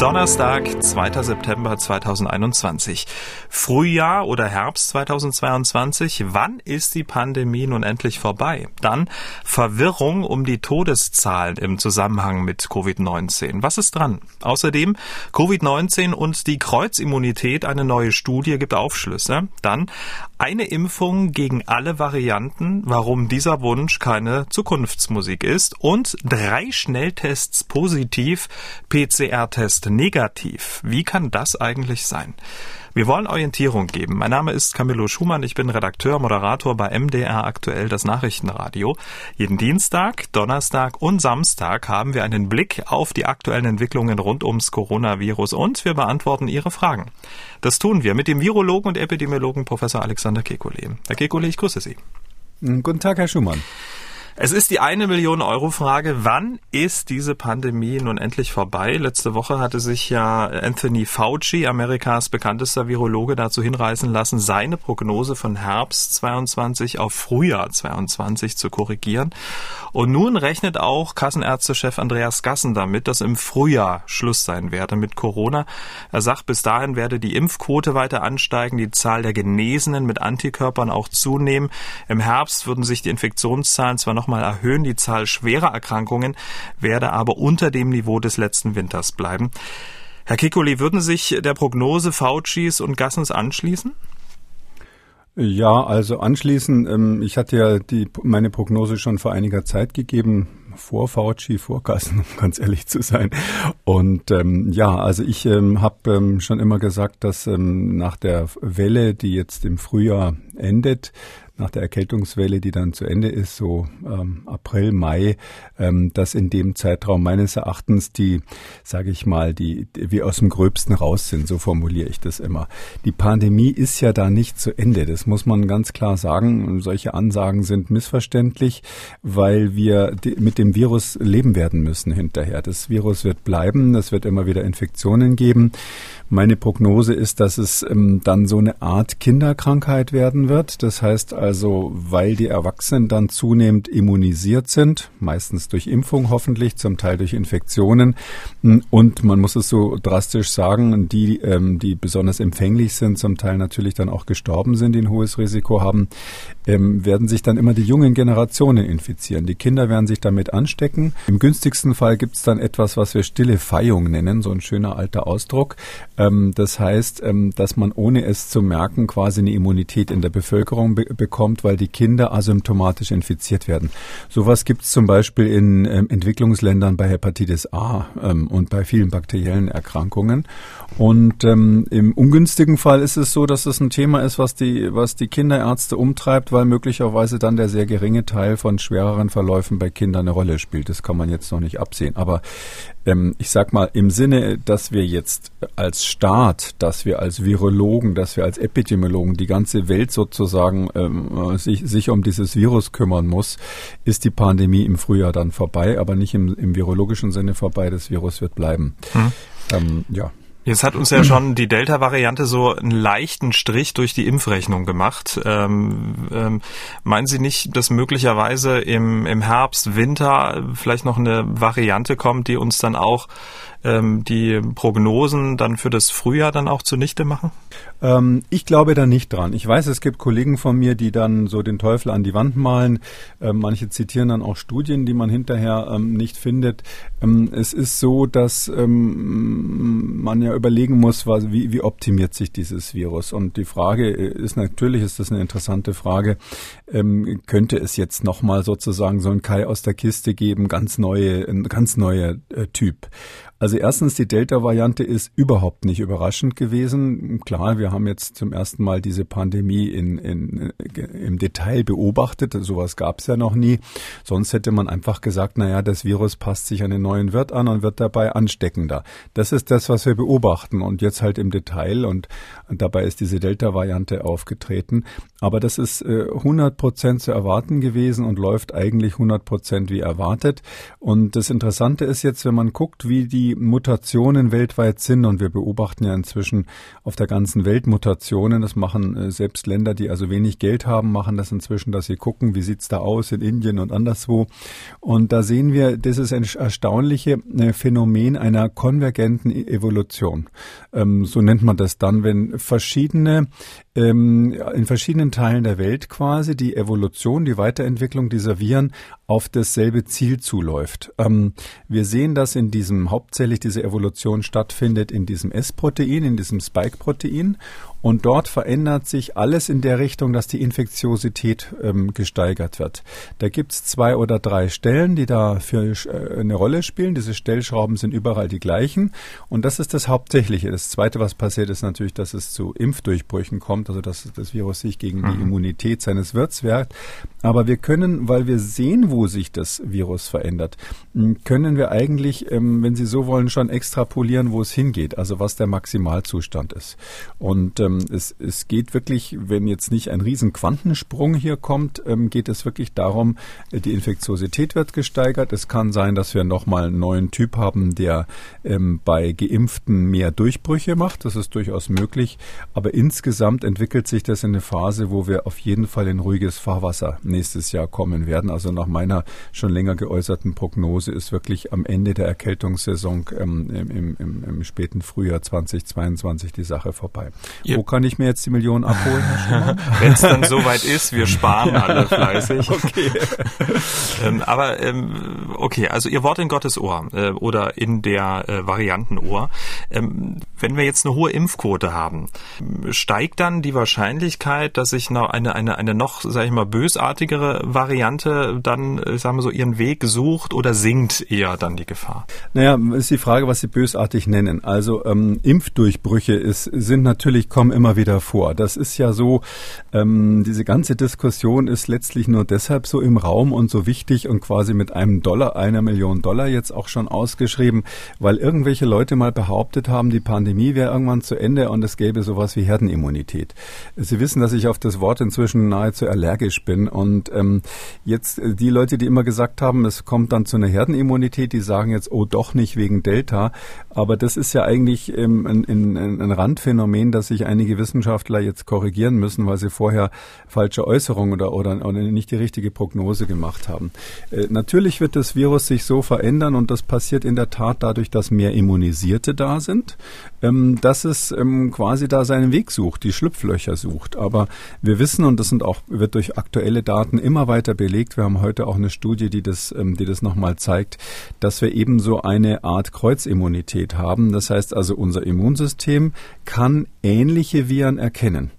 Donnerstag, 2. September 2021. Frühjahr oder Herbst 2022. Wann ist die Pandemie nun endlich vorbei? Dann Verwirrung um die Todeszahlen im Zusammenhang mit Covid-19. Was ist dran? Außerdem Covid-19 und die Kreuzimmunität. Eine neue Studie gibt Aufschlüsse. Dann eine Impfung gegen alle Varianten. Warum dieser Wunsch keine Zukunftsmusik ist. Und drei Schnelltests positiv. PCR-Test negativ. Wie kann das eigentlich sein? Wir wollen Orientierung geben. Mein Name ist Camillo Schumann. Ich bin Redakteur, Moderator bei MDR aktuell das Nachrichtenradio. Jeden Dienstag, Donnerstag und Samstag haben wir einen Blick auf die aktuellen Entwicklungen rund ums Coronavirus und wir beantworten Ihre Fragen. Das tun wir mit dem Virologen und Epidemiologen Professor Alexander Kekulé. Herr Kekulé, ich grüße Sie. Guten Tag, Herr Schumann. Es ist die eine Million Euro Frage. Wann ist diese Pandemie nun endlich vorbei? Letzte Woche hatte sich ja Anthony Fauci, Amerikas bekanntester Virologe, dazu hinreißen lassen, seine Prognose von Herbst 22 auf Frühjahr 22 zu korrigieren. Und nun rechnet auch Kassenärztechef Andreas Gassen damit, dass im Frühjahr Schluss sein werde mit Corona. Er sagt, bis dahin werde die Impfquote weiter ansteigen, die Zahl der Genesenen mit Antikörpern auch zunehmen. Im Herbst würden sich die Infektionszahlen zwar noch nochmal erhöhen. Die Zahl schwerer Erkrankungen werde aber unter dem Niveau des letzten Winters bleiben. Herr Kikoli, würden sich der Prognose Faucis und Gassens anschließen? Ja, also anschließend, ähm, ich hatte ja die, meine Prognose schon vor einiger Zeit gegeben, vor Fauci, vor Gassen, um ganz ehrlich zu sein. Und ähm, ja, also ich ähm, habe ähm, schon immer gesagt, dass ähm, nach der Welle, die jetzt im Frühjahr endet, nach der Erkältungswelle, die dann zu Ende ist, so ähm, April, Mai, ähm, dass in dem Zeitraum meines Erachtens die, sage ich mal, die, die wir aus dem Gröbsten raus sind, so formuliere ich das immer. Die Pandemie ist ja da nicht zu Ende, das muss man ganz klar sagen. Solche Ansagen sind missverständlich, weil wir mit dem Virus leben werden müssen hinterher. Das Virus wird bleiben, es wird immer wieder Infektionen geben. Meine Prognose ist, dass es ähm, dann so eine Art Kinderkrankheit werden wird. Das heißt also, weil die Erwachsenen dann zunehmend immunisiert sind, meistens durch Impfung hoffentlich, zum Teil durch Infektionen. Und man muss es so drastisch sagen, die, ähm, die besonders empfänglich sind, zum Teil natürlich dann auch gestorben sind, die ein hohes Risiko haben, ähm, werden sich dann immer die jungen Generationen infizieren. Die Kinder werden sich damit anstecken. Im günstigsten Fall gibt es dann etwas, was wir stille Feihung nennen, so ein schöner alter Ausdruck. Ähm, das heißt, dass man ohne es zu merken quasi eine Immunität in der Bevölkerung be bekommt, weil die Kinder asymptomatisch infiziert werden. Sowas gibt es zum Beispiel in ähm, Entwicklungsländern bei Hepatitis A ähm, und bei vielen bakteriellen Erkrankungen. Und ähm, im ungünstigen Fall ist es so, dass es ein Thema ist, was die, was die Kinderärzte umtreibt, weil möglicherweise dann der sehr geringe Teil von schwereren Verläufen bei Kindern eine Rolle spielt. Das kann man jetzt noch nicht absehen. Aber ähm, ich sag mal, im Sinne, dass wir jetzt als Staat, dass wir als Virologen, dass wir als Epidemiologen die ganze Welt sozusagen ähm, sich, sich um dieses Virus kümmern muss, ist die Pandemie im Frühjahr dann vorbei, aber nicht im, im virologischen Sinne vorbei. Das Virus wird bleiben. Hm. Ähm, ja. Jetzt hat uns ja schon die Delta-Variante so einen leichten Strich durch die Impfrechnung gemacht. Ähm, ähm, meinen Sie nicht, dass möglicherweise im, im Herbst, Winter vielleicht noch eine Variante kommt, die uns dann auch ähm, die Prognosen dann für das Frühjahr dann auch zunichte machen? Ähm, ich glaube da nicht dran. Ich weiß, es gibt Kollegen von mir, die dann so den Teufel an die Wand malen. Ähm, manche zitieren dann auch Studien, die man hinterher ähm, nicht findet. Es ist so, dass man ja überlegen muss, was, wie, wie optimiert sich dieses Virus. Und die Frage ist natürlich, ist das eine interessante Frage, ähm, könnte es jetzt nochmal sozusagen so ein Kai aus der Kiste geben, ganz neue, ein ganz neuer äh, Typ. Also erstens, die Delta-Variante ist überhaupt nicht überraschend gewesen. Klar, wir haben jetzt zum ersten Mal diese Pandemie in, in, im Detail beobachtet. Sowas gab es ja noch nie. Sonst hätte man einfach gesagt, naja, das Virus passt sich an den neuen Wirt an und wird dabei ansteckender. Das ist das, was wir beobachten und jetzt halt im Detail und, dabei ist diese Delta-Variante aufgetreten. Aber das ist äh, 100 Prozent zu erwarten gewesen und läuft eigentlich 100 Prozent wie erwartet. Und das Interessante ist jetzt, wenn man guckt, wie die Mutationen weltweit sind und wir beobachten ja inzwischen auf der ganzen Welt Mutationen. Das machen äh, selbst Länder, die also wenig Geld haben, machen das inzwischen, dass sie gucken, wie sieht's da aus in Indien und anderswo. Und da sehen wir, das ist ein erstaunliche äh, Phänomen einer konvergenten e-, Evolution. Ähm, so nennt man das dann, wenn verschiedene ähm, in verschiedenen Teilen der Welt quasi die Evolution, die Weiterentwicklung dieser Viren auf dasselbe Ziel zuläuft. Ähm, wir sehen, dass in diesem hauptsächlich diese Evolution stattfindet in diesem S-Protein, in diesem Spike-Protein. Und dort verändert sich alles in der Richtung, dass die Infektiosität ähm, gesteigert wird. Da gibt's zwei oder drei Stellen, die da für äh, eine Rolle spielen. Diese Stellschrauben sind überall die gleichen. Und das ist das Hauptsächliche. Das Zweite, was passiert, ist natürlich, dass es zu Impfdurchbrüchen kommt, also dass das Virus sich gegen mhm. die Immunität seines Wirts wehrt. Aber wir können, weil wir sehen, wo sich das Virus verändert, können wir eigentlich, ähm, wenn Sie so wollen, schon extrapolieren, wo es hingeht, also was der Maximalzustand ist. Und ähm, ähm, es, es geht wirklich, wenn jetzt nicht ein riesen Quantensprung hier kommt, ähm, geht es wirklich darum, äh, die Infektiosität wird gesteigert. Es kann sein, dass wir nochmal einen neuen Typ haben, der ähm, bei Geimpften mehr Durchbrüche macht. Das ist durchaus möglich. Aber insgesamt entwickelt sich das in eine Phase, wo wir auf jeden Fall in ruhiges Fahrwasser nächstes Jahr kommen werden. Also nach meiner schon länger geäußerten Prognose ist wirklich am Ende der Erkältungssaison ähm, im, im, im, späten Frühjahr 2022 die Sache vorbei. Ihr wo kann ich mir jetzt die Millionen abholen, Wenn es dann soweit ist, wir sparen alle fleißig. Okay. ähm, aber ähm, okay, also Ihr Wort in Gottes Ohr äh, oder in der äh, Variantenohr. Ähm, wenn wir jetzt eine hohe Impfquote haben, steigt dann die Wahrscheinlichkeit, dass sich noch eine, eine, eine noch, sage ich mal, bösartigere Variante dann, äh, sagen wir so, ihren Weg sucht oder sinkt eher dann die Gefahr? Naja, ist die Frage, was Sie bösartig nennen. Also ähm, Impfdurchbrüche ist, sind natürlich, kommen immer wieder vor. Das ist ja so, ähm, diese ganze Diskussion ist letztlich nur deshalb so im Raum und so wichtig und quasi mit einem Dollar, einer Million Dollar jetzt auch schon ausgeschrieben, weil irgendwelche Leute mal behauptet haben, die Pandemie wäre irgendwann zu Ende und es gäbe sowas wie Herdenimmunität. Sie wissen, dass ich auf das Wort inzwischen nahezu allergisch bin und ähm, jetzt äh, die Leute, die immer gesagt haben, es kommt dann zu einer Herdenimmunität, die sagen jetzt, oh doch nicht wegen Delta, aber das ist ja eigentlich ähm, ein, ein, ein Randphänomen, dass sich einige Wissenschaftler jetzt korrigieren müssen, weil sie vorher falsche Äußerungen oder, oder, nicht die richtige Prognose gemacht haben. Äh, natürlich wird das Virus sich so verändern und das passiert in der Tat dadurch, dass mehr Immunisierte da sind, ähm, dass es ähm, quasi da seinen Weg sucht, die Schlupflöcher sucht. Aber wir wissen, und das sind auch, wird durch aktuelle Daten immer weiter belegt, wir haben heute auch eine Studie, die das, ähm, die das nochmal zeigt, dass wir eben so eine Art Kreuzimmunität haben. Das heißt also, unser Immunsystem kann ähnliche Viren erkennen.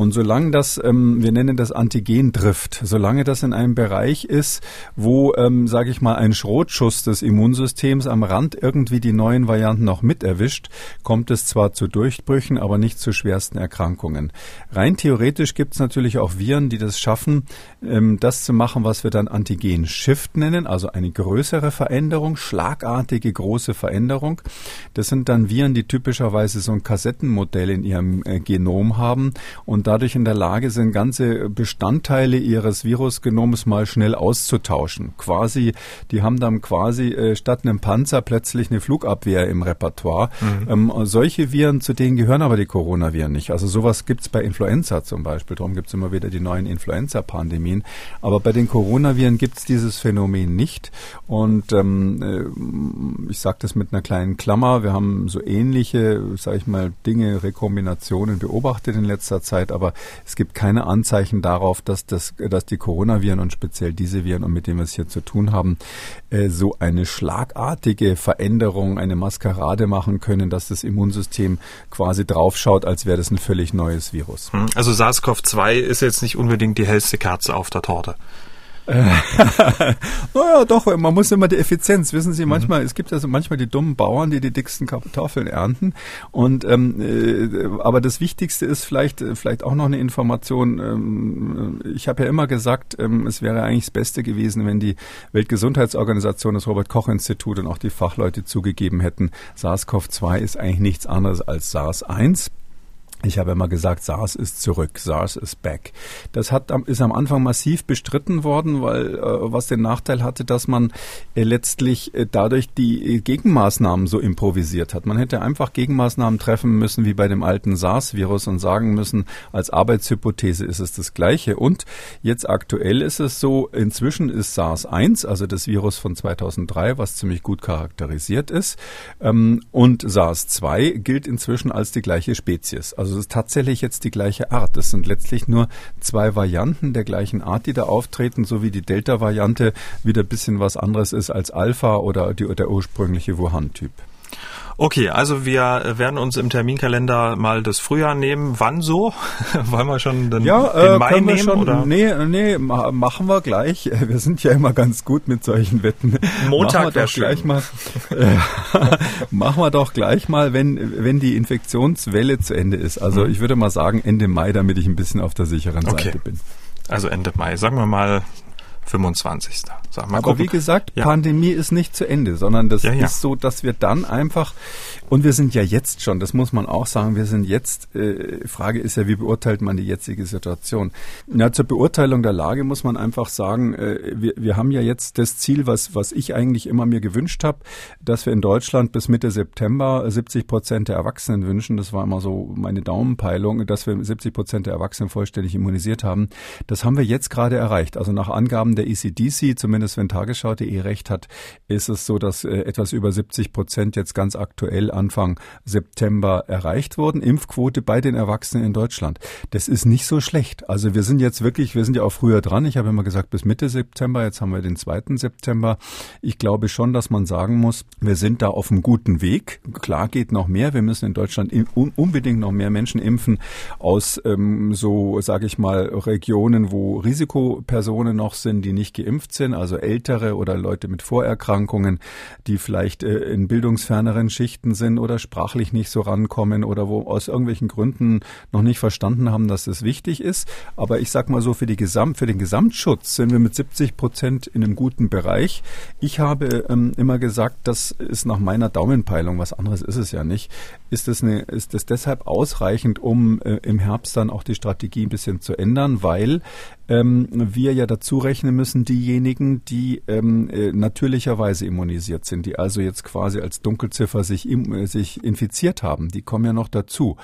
Und solange das, ähm, wir nennen das Antigen trifft, solange das in einem Bereich ist, wo, ähm, sage ich mal, ein Schrotschuss des Immunsystems am Rand irgendwie die neuen Varianten noch mit erwischt, kommt es zwar zu Durchbrüchen, aber nicht zu schwersten Erkrankungen. Rein theoretisch gibt es natürlich auch Viren, die das schaffen, ähm, das zu machen, was wir dann Antigen-Shift nennen, also eine größere Veränderung, schlagartige große Veränderung. Das sind dann Viren, die typischerweise so ein Kassettenmodell in ihrem äh, Genom haben und dadurch in der Lage sind, ganze Bestandteile ihres Virusgenoms mal schnell auszutauschen. Quasi, die haben dann quasi äh, statt einem Panzer plötzlich eine Flugabwehr im Repertoire. Mhm. Ähm, solche Viren, zu denen gehören aber die Coronaviren nicht. Also sowas gibt's bei Influenza zum Beispiel. Darum gibt's immer wieder die neuen Influenza-Pandemien. Aber bei den Coronaviren gibt's dieses Phänomen nicht. Und ähm, äh, ich sage das mit einer kleinen Klammer. Wir haben so ähnliche, sage ich mal, Dinge, Rekombinationen beobachtet in letzter Zeit, aber es gibt keine Anzeichen darauf, dass, das, dass die Coronaviren und speziell diese Viren, und mit denen wir es hier zu tun haben, äh, so eine schlagartige Veränderung, eine Maskerade machen können, dass das Immunsystem quasi draufschaut, als wäre das ein völlig neues Virus. Hm, also SARS-CoV-2 ist jetzt nicht unbedingt die hellste Kerze auf der Torte. naja, doch, man muss immer die Effizienz. Wissen Sie, manchmal, mhm. es gibt also manchmal die dummen Bauern, die die dicksten Kartoffeln ernten. Und ähm, äh, aber das Wichtigste ist vielleicht, vielleicht auch noch eine Information. Ähm, ich habe ja immer gesagt, ähm, es wäre eigentlich das Beste gewesen, wenn die Weltgesundheitsorganisation, das Robert Koch Institut und auch die Fachleute zugegeben hätten, SARS-CoV-2 ist eigentlich nichts anderes als SARS-1 Ich habe immer gesagt, SARS ist zurück, SARS ist back. Das hat, ist am Anfang massiv bestritten worden, weil äh, was den Nachteil hatte, dass man äh, letztlich äh, dadurch die äh, Gegenmaßnahmen so improvisiert hat. Man hätte einfach Gegenmaßnahmen treffen müssen wie bei dem alten SARS-Virus und sagen müssen, als Arbeitshypothese ist es das Gleiche. Und jetzt aktuell ist es so, inzwischen ist SARS-1, also das Virus von 2003, was ziemlich gut charakterisiert ist, ähm, und SARS-2 gilt inzwischen als die gleiche Spezies. Also also es ist tatsächlich jetzt die gleiche Art. Es sind letztlich nur zwei Varianten der gleichen Art, die da auftreten, so wie die Delta-Variante wieder ein bisschen was anderes ist als Alpha oder die, der ursprüngliche Wuhan-Typ. Okay, also wir werden uns im Terminkalender mal das Frühjahr nehmen. Wann so? Wollen wir schon den, ja, äh, den Mai nehmen? Schon, oder? Nee, nee, machen wir gleich. Wir sind ja immer ganz gut mit solchen Wetten. Montag wäre schön. Gleich mal, äh, machen wir doch gleich mal, wenn, wenn die Infektionswelle zu Ende ist. Also mhm. ich würde mal sagen Ende Mai, damit ich ein bisschen auf der sicheren okay. Seite bin. Also Ende Mai. Sagen wir mal 25. Sag mal, Aber gucken. wie gesagt, ja. Pandemie ist nicht zu Ende, sondern das ja, ja. ist so, dass wir dann einfach, und wir sind ja jetzt schon, das muss man auch sagen, wir sind jetzt, äh, Frage ist ja, wie beurteilt man die jetzige Situation? Ja, zur Beurteilung der Lage muss man einfach sagen, äh, wir, wir haben ja jetzt das Ziel, was, was ich eigentlich immer mir gewünscht habe, dass wir in Deutschland bis Mitte September 70 Prozent der Erwachsenen wünschen. Das war immer so meine Daumenpeilung, dass wir 70 Prozent der Erwachsenen vollständig immunisiert haben. Das haben wir jetzt gerade erreicht. Also nach Angaben der ECDC, zumindest zumindest wenn Tagesschau.de recht hat, ist es so, dass äh, etwas über 70 Prozent jetzt ganz aktuell Anfang September erreicht wurden. Impfquote bei den Erwachsenen in Deutschland. Das ist nicht so schlecht. Also wir sind jetzt wirklich, wir sind ja auch früher dran. Ich habe immer gesagt bis Mitte September. Jetzt haben wir den 2. September. Ich glaube schon, dass man sagen muss, wir sind da auf einem guten Weg. Klar geht noch mehr. Wir müssen in Deutschland unbedingt noch mehr Menschen impfen aus ähm, so, sage ich mal, Regionen, wo Risikopersonen noch sind, die nicht geimpft sind. Also also Ältere oder Leute mit Vorerkrankungen, die vielleicht äh, in bildungsferneren Schichten sind oder sprachlich nicht so rankommen oder wo aus irgendwelchen Gründen noch nicht verstanden haben, dass es wichtig ist. Aber ich sag mal so, für, die Gesamt, für den Gesamtschutz sind wir mit 70 Prozent in einem guten Bereich. Ich habe ähm, immer gesagt, das ist nach meiner Daumenpeilung, was anderes ist es ja nicht, ist es, eine, ist es deshalb ausreichend, um äh, im Herbst dann auch die Strategie ein bisschen zu ändern, weil ähm, wir ja dazu rechnen müssen, diejenigen, die ähm, äh, natürlicherweise immunisiert sind, die also jetzt quasi als Dunkelziffer sich, im, äh, sich infiziert haben, die kommen ja noch dazu.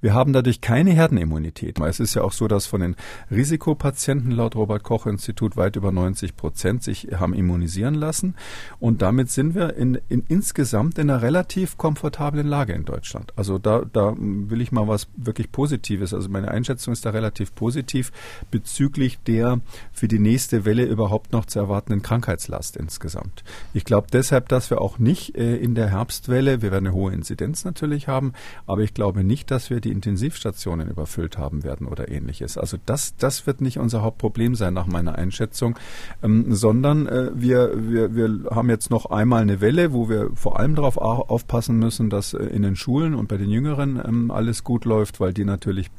Wir haben dadurch keine Herdenimmunität. Es ist ja auch so, dass von den Risikopatienten laut Robert Koch Institut weit über 90 Prozent sich haben immunisieren lassen. Und damit sind wir in, in insgesamt in einer relativ komfortablen Lage in Deutschland. Also da, da will ich mal was wirklich Positives. Also meine Einschätzung ist da relativ positiv bezüglich bezüglich der für die nächste Welle überhaupt noch zu erwartenden Krankheitslast insgesamt. Ich glaube deshalb, dass wir auch nicht äh, in der Herbstwelle, wir werden eine hohe Inzidenz natürlich haben, aber ich glaube nicht, dass wir die Intensivstationen überfüllt haben werden oder ähnliches. Also das, das wird nicht unser Hauptproblem sein nach meiner Einschätzung, ähm, sondern äh, wir, wir, wir haben jetzt noch einmal eine Welle, wo wir vor allem darauf aufpassen müssen, dass äh, in den Schulen und bei den Jüngeren ähm, alles gut läuft, weil die natürlich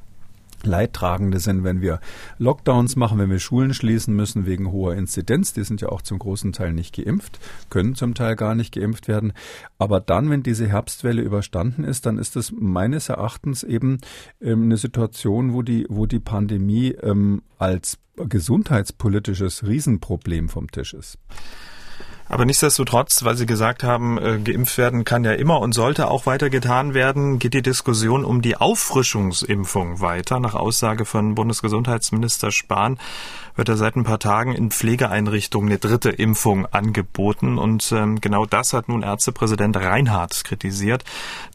Leidtragende sind, wenn wir Lockdowns machen, wenn wir Schulen schließen müssen wegen hoher Inzidenz. Die sind ja auch zum großen Teil nicht geimpft, können zum Teil gar nicht geimpft werden. Aber dann, wenn diese Herbstwelle überstanden ist, dann ist es meines Erachtens eben ähm, eine Situation, wo die, wo die Pandemie ähm, als gesundheitspolitisches Riesenproblem vom Tisch ist. Aber nichtsdestotrotz, weil Sie gesagt haben, äh, geimpft werden kann ja immer und sollte auch weiter getan werden, geht die Diskussion um die Auffrischungsimpfung weiter. Nach Aussage von Bundesgesundheitsminister Spahn wird er seit ein paar Tagen in Pflegeeinrichtungen eine dritte Impfung angeboten. Und ähm, genau das hat nun Ärztepräsident Reinhardt kritisiert,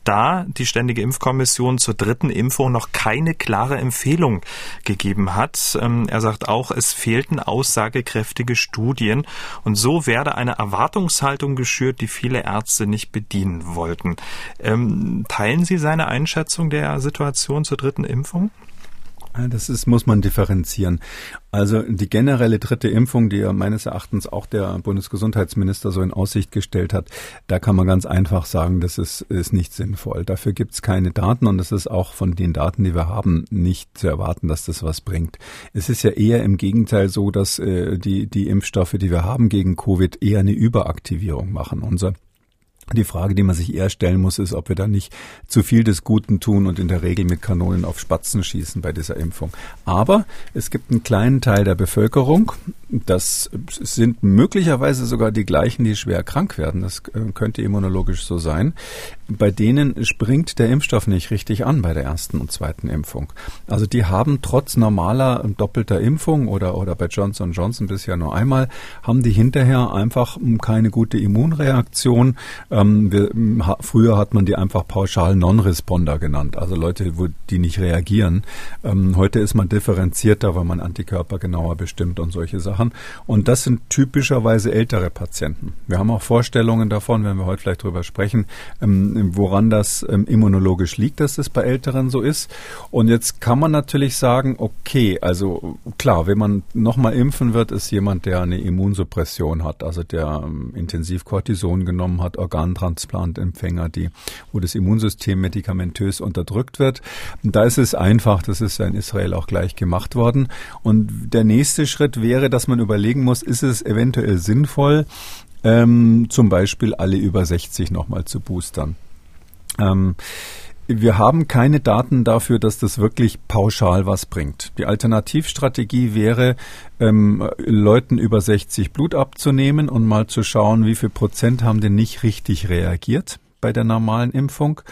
da die Ständige Impfkommission zur dritten Impfung noch keine klare Empfehlung gegeben hat. Ähm, er sagt auch, es fehlten aussagekräftige Studien und so werde eine Erwartungshaltung geschürt, die viele Ärzte nicht bedienen wollten. Ähm, teilen Sie seine Einschätzung der Situation zur dritten Impfung? Das ist, muss man differenzieren. Also die generelle dritte Impfung, die ja meines Erachtens auch der Bundesgesundheitsminister so in Aussicht gestellt hat, da kann man ganz einfach sagen, das ist, ist nicht sinnvoll. Dafür gibt es keine Daten und es ist auch von den Daten, die wir haben, nicht zu erwarten, dass das was bringt. Es ist ja eher im Gegenteil so, dass äh, die, die Impfstoffe, die wir haben gegen Covid, eher eine Überaktivierung machen. Unser Die Frage, die man sich eher stellen muss, ist, ob wir da nicht zu viel des Guten tun und in der Regel mit Kanonen auf Spatzen schießen bei dieser Impfung. Aber es gibt einen kleinen Teil der Bevölkerung, das sind möglicherweise sogar die gleichen, die schwer krank werden. Das äh, könnte immunologisch so sein. Bei denen springt der Impfstoff nicht richtig an bei der ersten und zweiten Impfung. Also die haben trotz normaler doppelter Impfung oder, oder bei Johnson Johnson bisher nur einmal, haben die hinterher einfach keine gute Immunreaktion ähm, wir, früher hat man die einfach pauschal Non-Responder genannt, also Leute, wo die nicht reagieren. Ähm, heute ist man differenzierter, weil man Antikörper genauer bestimmt und solche Sachen. Und das sind typischerweise ältere Patienten. Wir haben auch Vorstellungen davon, wenn wir heute vielleicht drüber sprechen, ähm, woran das ähm, immunologisch liegt, dass es bei Älteren so ist. Und jetzt kann man natürlich sagen, okay, also klar, wenn man nochmal impfen wird, ist jemand, der eine Immunsuppression hat, also der ähm, intensiv Cortison genommen hat, Organ Organtransplantempfänger, die, wo das Immunsystem medikamentös unterdrückt wird. Da ist es einfach, das ist ja in Israel auch gleich gemacht worden. Und der nächste Schritt wäre, dass man überlegen muss, ist es eventuell sinnvoll, ähm, zum Beispiel alle über 60 nochmal zu boostern. Ähm, wir haben keine Daten dafür, dass das wirklich pauschal was bringt. Die Alternativstrategie wäre, ähm, Leuten über 60 Blut abzunehmen und mal zu schauen, wie viel Prozent haben denn nicht richtig reagiert bei der normalen Impfung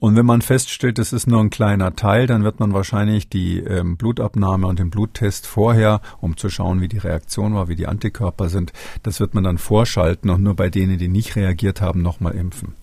und wenn man feststellt, es ist nur ein kleiner Teil, dann wird man wahrscheinlich die ähm, Blutabnahme und den Bluttest vorher, um zu schauen, wie die Reaktion war, wie die Antikörper sind, das wird man dann vorschalten und nur bei denen, die nicht reagiert haben, nochmal impfen.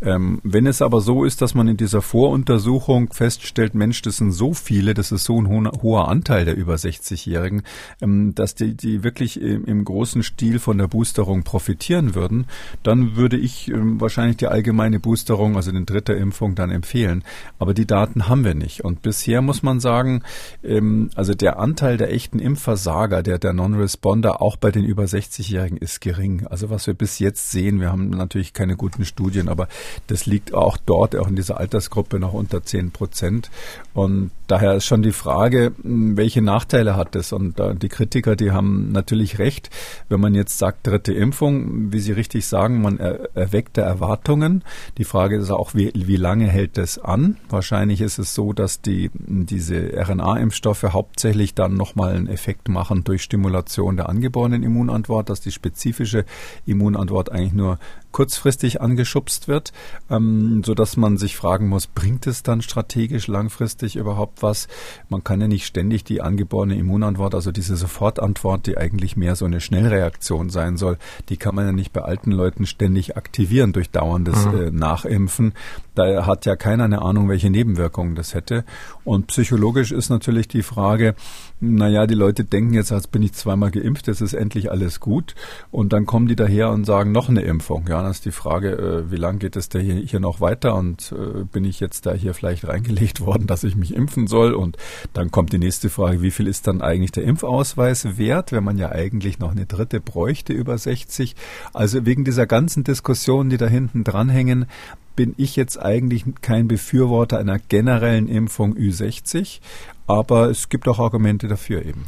Ähm, wenn es aber so ist, dass man in dieser Voruntersuchung feststellt, Mensch, das sind so viele, das ist so ein ho hoher Anteil der über 60-Jährigen, ähm, dass die, die wirklich im, im, großen Stil von der Boosterung profitieren würden, dann würde ich ähm, wahrscheinlich die allgemeine Boosterung, also den dritte Impfung, dann empfehlen. Aber die Daten haben wir nicht. Und bisher muss man sagen, ähm, also der Anteil der echten Impfversager, der, der Non-Responder, auch bei den über 60-Jährigen ist gering. Also was wir bis jetzt sehen, wir haben natürlich keine guten Studien, aber das liegt auch dort, auch in dieser Altersgruppe noch unter 10 Prozent. Und daher ist schon die Frage, hm, welche Nachteile hat das? Und äh, die Kritiker, die haben natürlich recht, wenn man jetzt sagt, dritte Impfung, wie Sie richtig sagen, man er, erweckt da Erwartungen. Die Frage ist auch, wie, wie lange hält es an? Wahrscheinlich ist es so, dass die, diese RNA-Impfstoffe hauptsächlich dann nochmal einen Effekt machen durch Stimulation der angeborenen Immunantwort, dass die spezifische Immunantwort eigentlich nur kurzfristig angeschubst wird, ähm, so dass man sich fragen muss, bringt es dann strategisch langfristig überhaupt was? Man kann ja nicht ständig die angeborene Immunantwort, also diese Sofortantwort, die eigentlich mehr so eine Schnellreaktion sein soll, die kann man ja nicht bei alten Leuten ständig aktivieren durch dauerndes mhm. äh, Nachimpfen. Da hat ja keiner eine Ahnung, welche Nebenwirkungen das hätte. Und psychologisch ist natürlich die Frage, naja, die Leute denken jetzt, als bin ich zweimal geimpft, jetzt ist endlich alles gut. Und dann kommen die daher und sagen, noch eine Impfung. Ja, dann ist die Frage, äh, wie lange geht es da hier, hier noch weiter und äh, bin ich jetzt da hier vielleicht reingelegt worden, dass ich mich impfen soll? Und dann kommt die nächste Frage, wie viel ist dann eigentlich der Impfausweis wert, wenn man ja eigentlich noch eine dritte bräuchte über 60? Also wegen dieser ganzen Diskussionen, die da hinten dranhängen, bin ich jetzt eigentlich kein Befürworter einer generellen Impfung Ü60, aber es gibt auch Argumente dafür eben.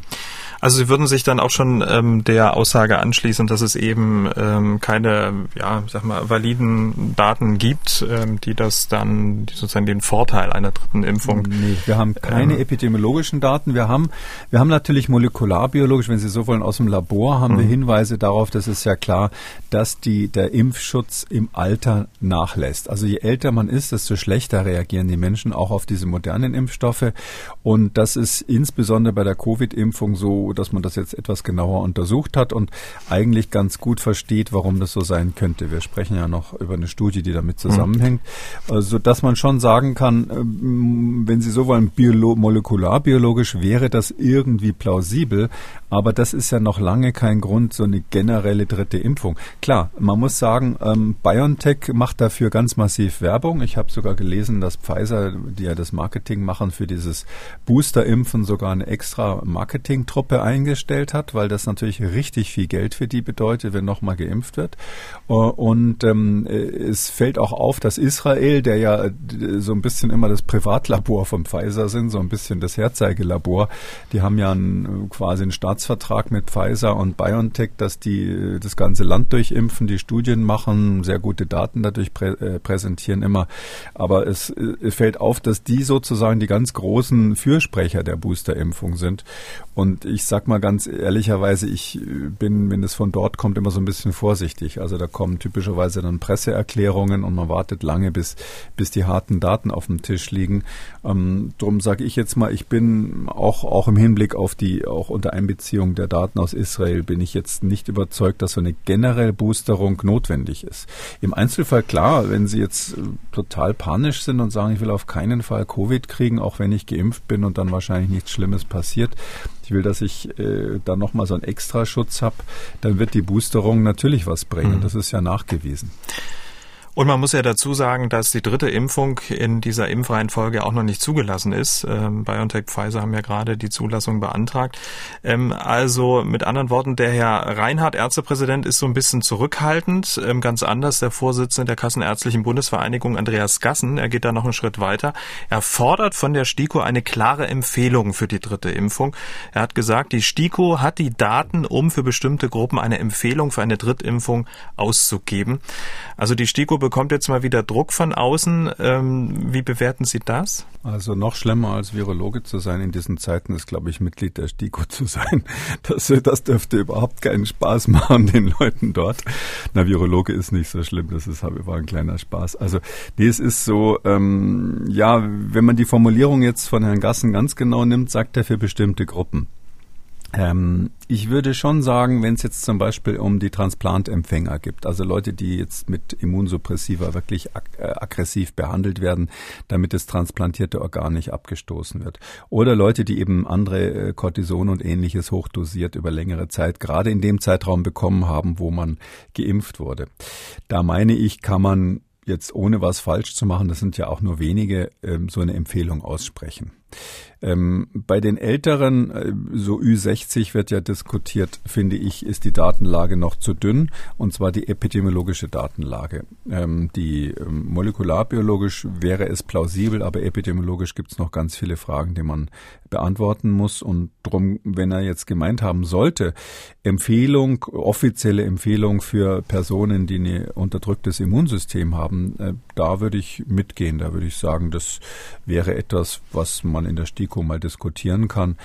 Also Sie würden sich dann auch schon ähm, der Aussage anschließen, dass es eben ähm, keine, ja, sag mal, validen Daten gibt, ähm, die das dann, die sozusagen den Vorteil einer dritten Impfung. Nee, wir haben keine ähm, epidemiologischen Daten. Wir haben, wir haben natürlich molekularbiologisch, wenn Sie so wollen, aus dem Labor haben wir mhm. Hinweise darauf, das ist ja klar, dass die, der Impfschutz im Alter nachlässt. Also je älter man ist, desto schlechter reagieren die Menschen auch auf diese modernen Impfstoffe. Und das ist insbesondere bei der Covid-Impfung so, dass man das jetzt etwas genauer untersucht hat und eigentlich ganz gut versteht, warum das so sein könnte. Wir sprechen ja noch über eine Studie, die damit zusammenhängt, mhm. so dass man schon sagen kann, ähm, wenn Sie so wollen, biolo molekularbiologisch wäre das irgendwie plausibel, aber das ist ja noch lange kein Grund, so eine generelle dritte Impfung. Klar, man muss sagen, ähm, BioNTech macht dafür ganz massiv Werbung. Ich habe sogar gelesen, dass Pfizer, die ja das Marketing machen für dieses Booster-Impfen, sogar eine extra Marketingtruppe eingestellt hat, weil das natürlich richtig viel Geld für die bedeutet, wenn nochmal geimpft wird. Äh, und ähm, es fällt auch auf, dass Israel, der ja äh, so ein bisschen immer das Privatlabor von Pfizer sind, so ein bisschen das Herzeigelabor, die haben ja ein, quasi ein Staats Staatsvertrag mit Pfizer und BioNTech, dass die äh, das ganze Land durchimpfen, die Studien machen, sehr gute Daten dadurch prä äh, präsentieren immer. Aber es, äh, fällt auf, dass die sozusagen die ganz großen Fürsprecher der Boosterimpfung sind. Und ich sag mal ganz ehrlicherweise, ich bin, wenn es von dort kommt, immer so ein bisschen vorsichtig. Also da kommen typischerweise dann Presseerklärungen und man wartet lange, bis, bis die harten Daten auf dem Tisch liegen. Ähm, drum sage ich jetzt mal, ich bin auch, auch im Hinblick auf die, auch unter Einbeziehung der Daten aus Israel, bin ich jetzt nicht überzeugt, dass so eine generelle Boosterung notwendig ist. Im Einzelfall klar, wenn Sie jetzt äh, total panisch sind und sagen, ich will auf keinen Fall Covid kriegen, auch wenn ich geimpft bin und dann wahrscheinlich nichts Schlimmes passiert, ich will, dass ich äh, da nochmal so einen Extraschutz habe, dann wird die Boosterung natürlich was bringen. Mhm. Das ist ja nachgewiesen. Und man muss ja dazu sagen, dass die dritte Impfung in dieser Impfreihenfolge auch noch nicht zugelassen ist. Ähm, BioNTech Pfizer haben ja gerade die Zulassung beantragt. Ähm, also mit anderen Worten, der Herr Reinhardt, Ärztepräsident, ist so ein bisschen zurückhaltend. Ähm, ganz anders der Vorsitzende der Kassenärztlichen Bundesvereinigung, Andreas Gassen. Er geht da noch einen Schritt weiter. Er fordert von der STIKO eine klare Empfehlung für die dritte Impfung. Er hat gesagt, die STIKO hat die Daten, um für bestimmte Gruppen eine Empfehlung für eine Drittimpfung auszugeben. Also die STIKO bekommt jetzt mal wieder Druck von außen. Ähm, wie bewerten Sie das? Also noch schlimmer als Virologe zu sein in diesen Zeiten ist, glaube ich, Mitglied der STIKO zu sein. Das, das dürfte überhaupt keinen Spaß machen den Leuten dort. Na, Virologe ist nicht so schlimm, das ist, war ein kleiner Spaß. Also, nee, es ist so, ähm, ja, wenn man die Formulierung jetzt von Herrn Gassen ganz genau nimmt, sagt er für bestimmte Gruppen. Ähm, ich würde schon sagen, wenn es jetzt zum Beispiel um die Transplantempfänger gibt, also Leute, die jetzt mit Immunsuppressiva wirklich ag äh, aggressiv behandelt werden, damit das transplantierte Organ nicht abgestoßen wird. Oder Leute, die eben andere äh, Cortison und ähnliches hochdosiert über längere Zeit, gerade in dem Zeitraum bekommen haben, wo man geimpft wurde. Da meine ich, kann man jetzt ohne was falsch zu machen, das sind ja auch nur wenige, ähm, so eine Empfehlung aussprechen. Ähm, bei den Älteren, äh, so Ü60 wird ja diskutiert, finde ich, ist die Datenlage noch zu dünn, und zwar die epidemiologische Datenlage. Ähm, die ähm, molekularbiologisch wäre es plausibel, aber epidemiologisch gibt es noch ganz viele Fragen, die man beantworten muss. Und drum, wenn er jetzt gemeint haben sollte, Empfehlung, offizielle Empfehlung für Personen, die ein unterdrücktes Immunsystem haben, äh, da würde ich mitgehen. Da würde ich sagen, das wäre etwas, was man in der STIKO mal diskutieren kann.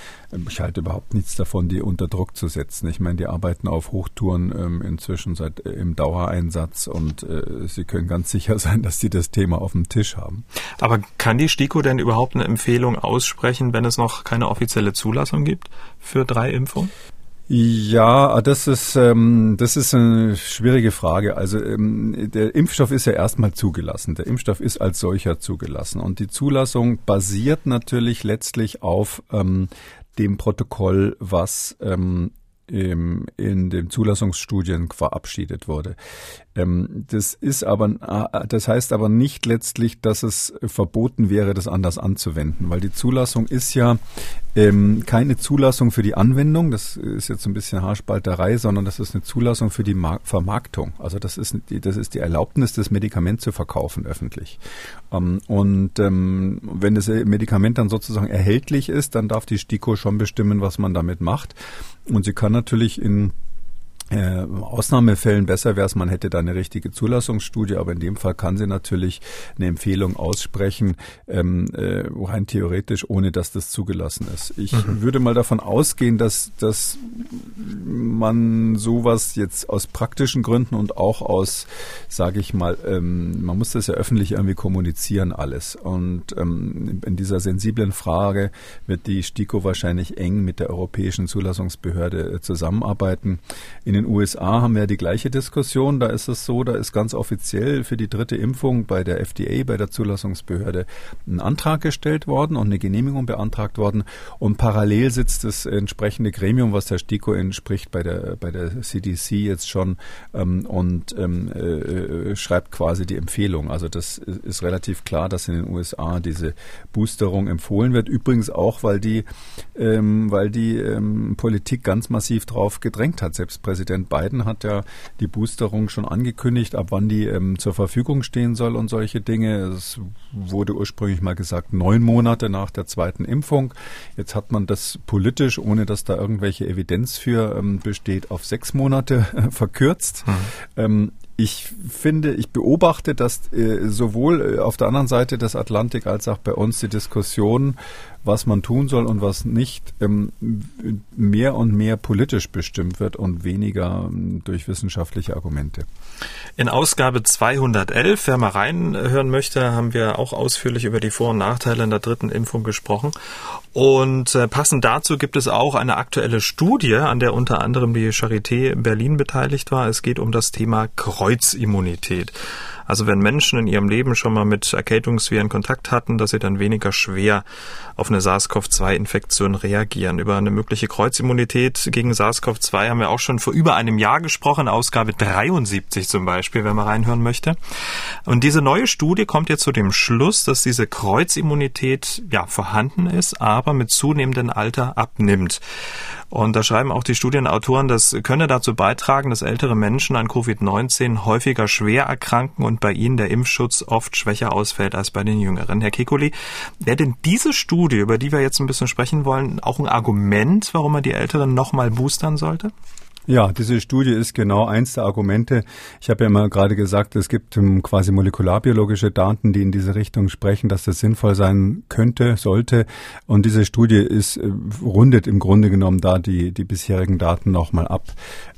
Ich halte überhaupt nichts davon, die unter Druck zu setzen. Ich meine, die arbeiten auf Hochtouren ähm, inzwischen seit äh, im Dauereinsatz und äh, sie können ganz sicher sein, dass sie das Thema auf dem Tisch haben. Aber kann die STIKO denn überhaupt eine Empfehlung aussprechen, wenn es noch keine offizielle Zulassung gibt für drei Impfungen? Ja, das ist ähm, das ist eine schwierige Frage. Also ähm, der Impfstoff ist ja erstmal zugelassen. Der Impfstoff ist als solcher zugelassen und die Zulassung basiert natürlich letztlich auf ähm, dem Protokoll, was ähm, in den Zulassungsstudien verabschiedet wurde. Ähm, das ist aber, äh, das heißt aber nicht letztlich, dass es verboten wäre, das anders anzuwenden, weil die Zulassung ist ja ähm, keine Zulassung für die Anwendung, das ist jetzt ein bisschen Haarspalterei, sondern das ist eine Zulassung für die Mar Vermarktung. Also das ist, die, das ist die Erlaubnis, das Medikament zu verkaufen öffentlich. Ähm, und ähm, wenn das Medikament dann sozusagen erhältlich ist, dann darf die STIKO schon bestimmen, was man damit macht. Und sie kann natürlich in äh, Ausnahmefällen besser wäre es, man hätte da eine richtige Zulassungsstudie, aber in dem Fall kann sie natürlich eine Empfehlung aussprechen, ähm, äh, rein theoretisch, ohne dass das zugelassen ist. Ich mhm. würde mal davon ausgehen, dass, dass man sowas jetzt aus praktischen Gründen und auch aus, sage ich mal, ähm, man muss das ja öffentlich irgendwie kommunizieren alles. Und ähm, in dieser sensiblen Frage wird die STIKO wahrscheinlich eng mit der Europäischen Zulassungsbehörde äh, zusammenarbeiten. In den USA haben wir die gleiche Diskussion. Da ist es so, da ist ganz offiziell für die dritte Impfung bei der FDA, bei der Zulassungsbehörde, ein Antrag gestellt worden und eine Genehmigung beantragt worden. Und parallel sitzt das entsprechende Gremium, was der STIKO entspricht, bei der, bei der CDC jetzt schon ähm, und ähm, äh, schreibt quasi die Empfehlung. Also das ist relativ klar, dass in den USA diese Boosterung empfohlen wird. Übrigens auch, weil die, ähm, weil die ähm, Politik ganz massiv drauf gedrängt hat. Selbst Präsident Präsident Biden hat ja die Boosterung schon angekündigt, ab wann die ähm, zur Verfügung stehen soll und solche Dinge. Es wurde ursprünglich mal gesagt, neun Monate nach der zweiten Impfung. Jetzt hat man das politisch, ohne dass da irgendwelche Evidenz für ähm, besteht, auf sechs Monate äh, verkürzt. Hm. Ähm, ich finde, ich beobachte, dass äh, sowohl äh, auf der anderen Seite des Atlantik als auch bei uns die Diskussion was man tun soll und was nicht, ähm, mehr und mehr politisch bestimmt wird und weniger ähm, durch wissenschaftliche Argumente. In Ausgabe 211, wer mal reinhören möchte, haben wir auch ausführlich über die Vor- und Nachteile in der dritten Impfung gesprochen. Und äh, passend dazu gibt es auch eine aktuelle Studie, an der unter anderem die Charité Berlin beteiligt war. Es geht um das Thema Kreuzimmunität. Also wenn Menschen in ihrem Leben schon mal mit Erkältungsviren Kontakt hatten, dass sie dann weniger schwer auf eine SARS-CoV-2-Infektion reagieren. Über eine mögliche Kreuzimmunität gegen SARS-CoV-2 haben wir auch schon vor über einem Jahr gesprochen, Ausgabe 73 zum Beispiel, wenn man reinhören möchte. Und diese neue Studie kommt jetzt zu dem Schluss, dass diese Kreuzimmunität ja vorhanden ist, aber mit zunehmendem Alter abnimmt. Und da schreiben auch die Studienautoren, das könne dazu beitragen, dass ältere Menschen an Covid-19 häufiger schwer erkranken und bei ihnen der Impfschutz oft schwächer ausfällt als bei den Jüngeren. Herr Kekuli, wäre denn diese Studie, über die wir jetzt ein bisschen sprechen wollen, auch ein Argument, warum man die Älteren nochmal boostern sollte? Ja, diese Studie ist genau eins der Argumente. Ich habe ja mal gerade gesagt, es gibt um, quasi molekularbiologische Daten, die in diese Richtung sprechen, dass das sinnvoll sein könnte, sollte. Und diese Studie ist äh, rundet im Grunde genommen da die die bisherigen Daten nochmal ab.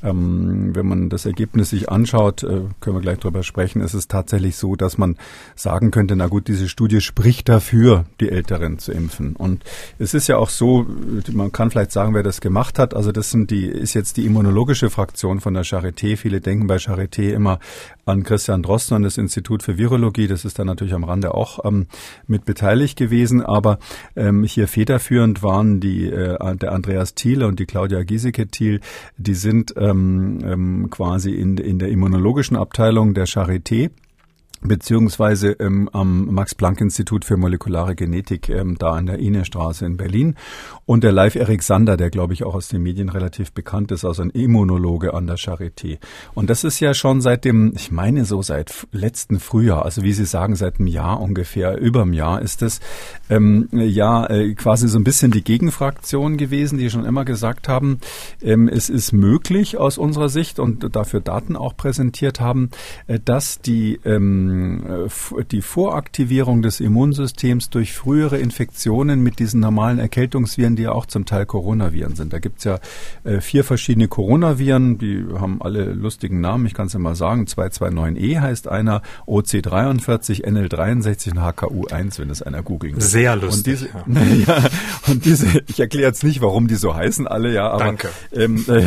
Ähm, wenn man das Ergebnis sich anschaut, äh, können wir gleich drüber sprechen. ist Es tatsächlich so, dass man sagen könnte, na gut, diese Studie spricht dafür, die Älteren zu impfen. Und es ist ja auch so, man kann vielleicht sagen, wer das gemacht hat. Also das sind die ist jetzt die Immunologie virologische Fraktion von der Charité. Viele denken bei Charité immer an Christian Drosten und das Institut für Virologie. Das ist dann natürlich am Rande auch ähm, mit beteiligt gewesen. Aber ähm, hier federführend waren die äh, der Andreas Thiele und die Claudia Giesecke-Thiel. Die sind ähm, ähm, quasi in, in der immunologischen Abteilung der Charité beziehungsweise ähm, am Max-Planck-Institut für molekulare Genetik ähm, da an der Ine-Straße in Berlin. Und der Live Erik Sander, der glaube ich auch aus den Medien relativ bekannt ist, also ein Immunologe an der Charité. Und das ist ja schon seit dem, ich meine so seit letzten Frühjahr, also wie Sie sagen, seit einem Jahr ungefähr, über einem Jahr ist es ähm, ja äh, quasi so ein bisschen die Gegenfraktion gewesen, die schon immer gesagt haben, ähm, es ist möglich aus unserer Sicht und dafür Daten auch präsentiert haben, äh, dass die ähm, ähm, die Voraktivierung des Immunsystems durch frühere Infektionen mit diesen normalen Erkältungsviren, die ja auch zum Teil Coronaviren sind. Da gibt's ja äh, vier verschiedene Coronaviren, die haben alle lustigen Namen, ich kann es ja mal sagen. 229E heißt einer, OC43, NL63 und HKU1, wenn es einer googeln will. Sehr lustig. Und diese, ja. ja, und diese, ich erkläre jetzt nicht, warum die so heißen alle, ja, aber Danke. Ähm, äh,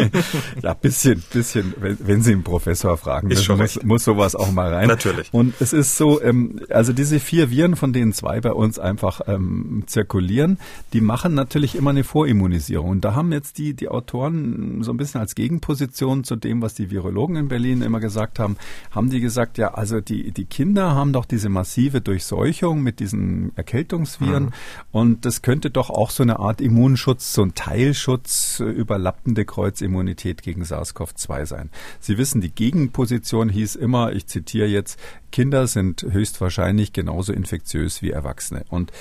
ja, bisschen, bisschen, wenn, wenn Sie einen Professor fragen, Ist schon muss, muss sowas auch mal rein. Natürlich. Natürlich. Und es ist so, ähm, also diese vier Viren, von denen zwei bei uns einfach ähm, zirkulieren, die machen natürlich immer eine Vorimmunisierung. Und da haben jetzt die, die Autoren so ein bisschen als Gegenposition zu dem, was die Virologen in Berlin immer gesagt haben, haben die gesagt, ja, also die, die Kinder haben doch diese massive Durchseuchung mit diesen Erkältungsviren mhm. und das könnte doch auch so eine Art Immunschutz, so ein Teilschutz, äh, überlappende Kreuzimmunität gegen SARS-CoV-2 sein. Sie wissen, die Gegenposition hieß immer, ich zitiere jetzt, Kinder sind höchstwahrscheinlich genauso infektiös wie Erwachsene. Und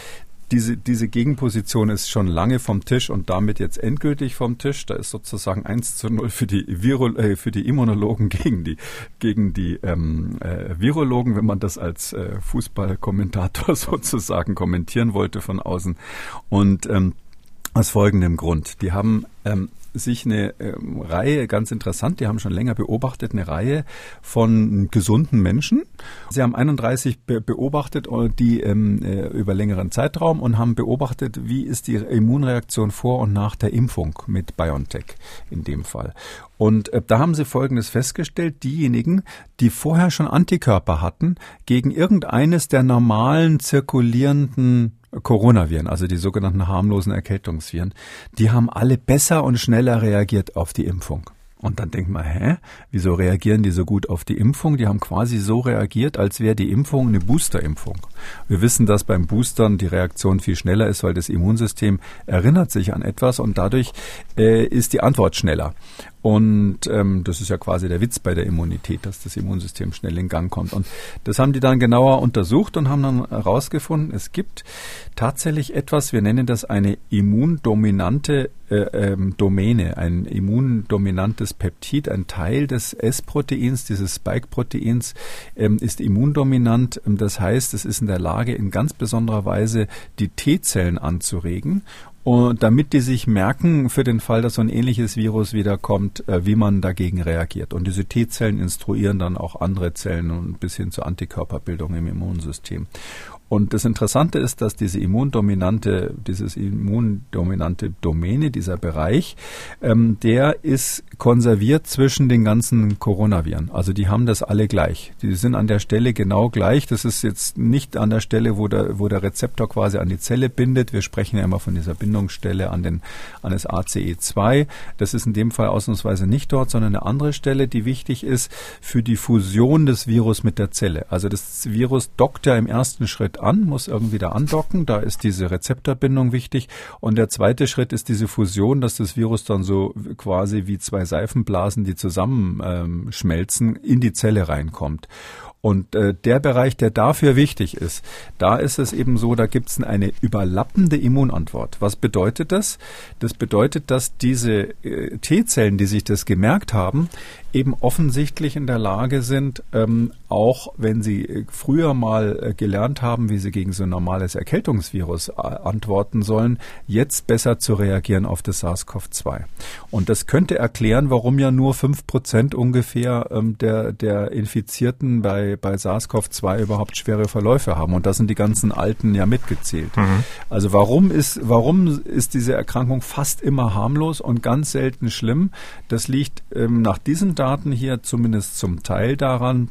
diese, diese Gegenposition ist schon lange vom Tisch und damit jetzt endgültig vom Tisch. Da ist sozusagen 1 zu 0 für die, Viro, äh, für die Immunologen gegen die, gegen die ähm, äh, Virologen, wenn man das als äh, Fußballkommentator sozusagen kommentieren wollte von außen. Und ähm, aus folgendem Grund. Die haben ähm, sich eine ähm, Reihe, ganz interessant, die haben schon länger beobachtet, eine Reihe von gesunden Menschen. Sie haben 31 be beobachtet, äh, die ähm, äh, über längeren Zeitraum und haben beobachtet, wie ist die Immunreaktion vor und nach der Impfung mit BioNTech in dem Fall. Und äh, da haben sie Folgendes festgestellt, diejenigen, die vorher schon Antikörper hatten gegen irgendeines der normalen zirkulierenden Coronaviren, also die sogenannten harmlosen Erkältungsviren, die haben alle besser und schneller reagiert auf die Impfung. Und dann denkt man, hä, wieso reagieren die so gut auf die Impfung? Die haben quasi so reagiert, als wäre die Impfung eine Boosterimpfung. Wir wissen, dass beim Boostern die Reaktion viel schneller ist, weil das Immunsystem erinnert sich an etwas und dadurch äh, ist die Antwort schneller. Und ähm, das ist ja quasi der Witz bei der Immunität, dass das Immunsystem schnell in Gang kommt. Und das haben die dann genauer untersucht und haben dann herausgefunden, es gibt tatsächlich etwas, wir nennen das eine immundominante äh, ähm, Domäne, ein immundominantes Peptid, ein Teil des S-Proteins, dieses Spike-Proteins, ähm, ist immundominant. Das heißt, es ist in der Lage, in ganz besonderer Weise die T-Zellen anzuregen und damit die sich merken, für den Fall, dass so ein ähnliches Virus wiederkommt, äh, wie man dagegen reagiert. Und diese T-Zellen instruieren dann auch andere Zellen und bis hin zur Antikörperbildung im Immunsystem. Und das Interessante ist, dass diese immundominante, dieses immundominante Domäne, dieser Bereich, ähm, der ist konserviert zwischen den ganzen Coronaviren. Also die haben das alle gleich. Die sind an der Stelle genau gleich. Das ist jetzt nicht an der Stelle, wo der, wo der Rezeptor quasi an die Zelle bindet. Wir sprechen ja immer von dieser Bindungsstelle an, den, an das ACE2. Das ist in dem Fall ausnahmsweise nicht dort, sondern eine andere Stelle, die wichtig ist für die Fusion des Virus mit der Zelle. Also das Virus dockt ja im ersten Schritt an, muss irgendwie da andocken. Da ist diese Rezeptorbindung wichtig. Und der zweite Schritt ist diese Fusion, dass das Virus dann so quasi wie zwei Seifenblasen, die zusammenschmelzen, ähm, in die Zelle reinkommt. Und äh, der Bereich, der dafür wichtig ist, da ist es eben so, da gibt es eine überlappende Immunantwort. Was bedeutet das? Das bedeutet, dass diese äh, T-Zellen, die sich das gemerkt haben, eben offensichtlich in der Lage sind, ähm, auch wenn sie äh, früher mal äh, gelernt haben, wie sie gegen so ein normales Erkältungsvirus äh, antworten sollen, jetzt besser zu reagieren auf das SARS-CoV-2. Und das könnte erklären, warum ja nur fünf Prozent ungefähr ähm, der, der Infizierten bei, bei SARS-CoV-2 überhaupt schwere Verläufe haben. Und da sind die ganzen Alten ja mitgezählt. Mhm. Also warum ist, warum ist diese Erkrankung fast immer harmlos und ganz selten schlimm? Das liegt ähm, nach diesen Daten hier zumindest zum Teil daran,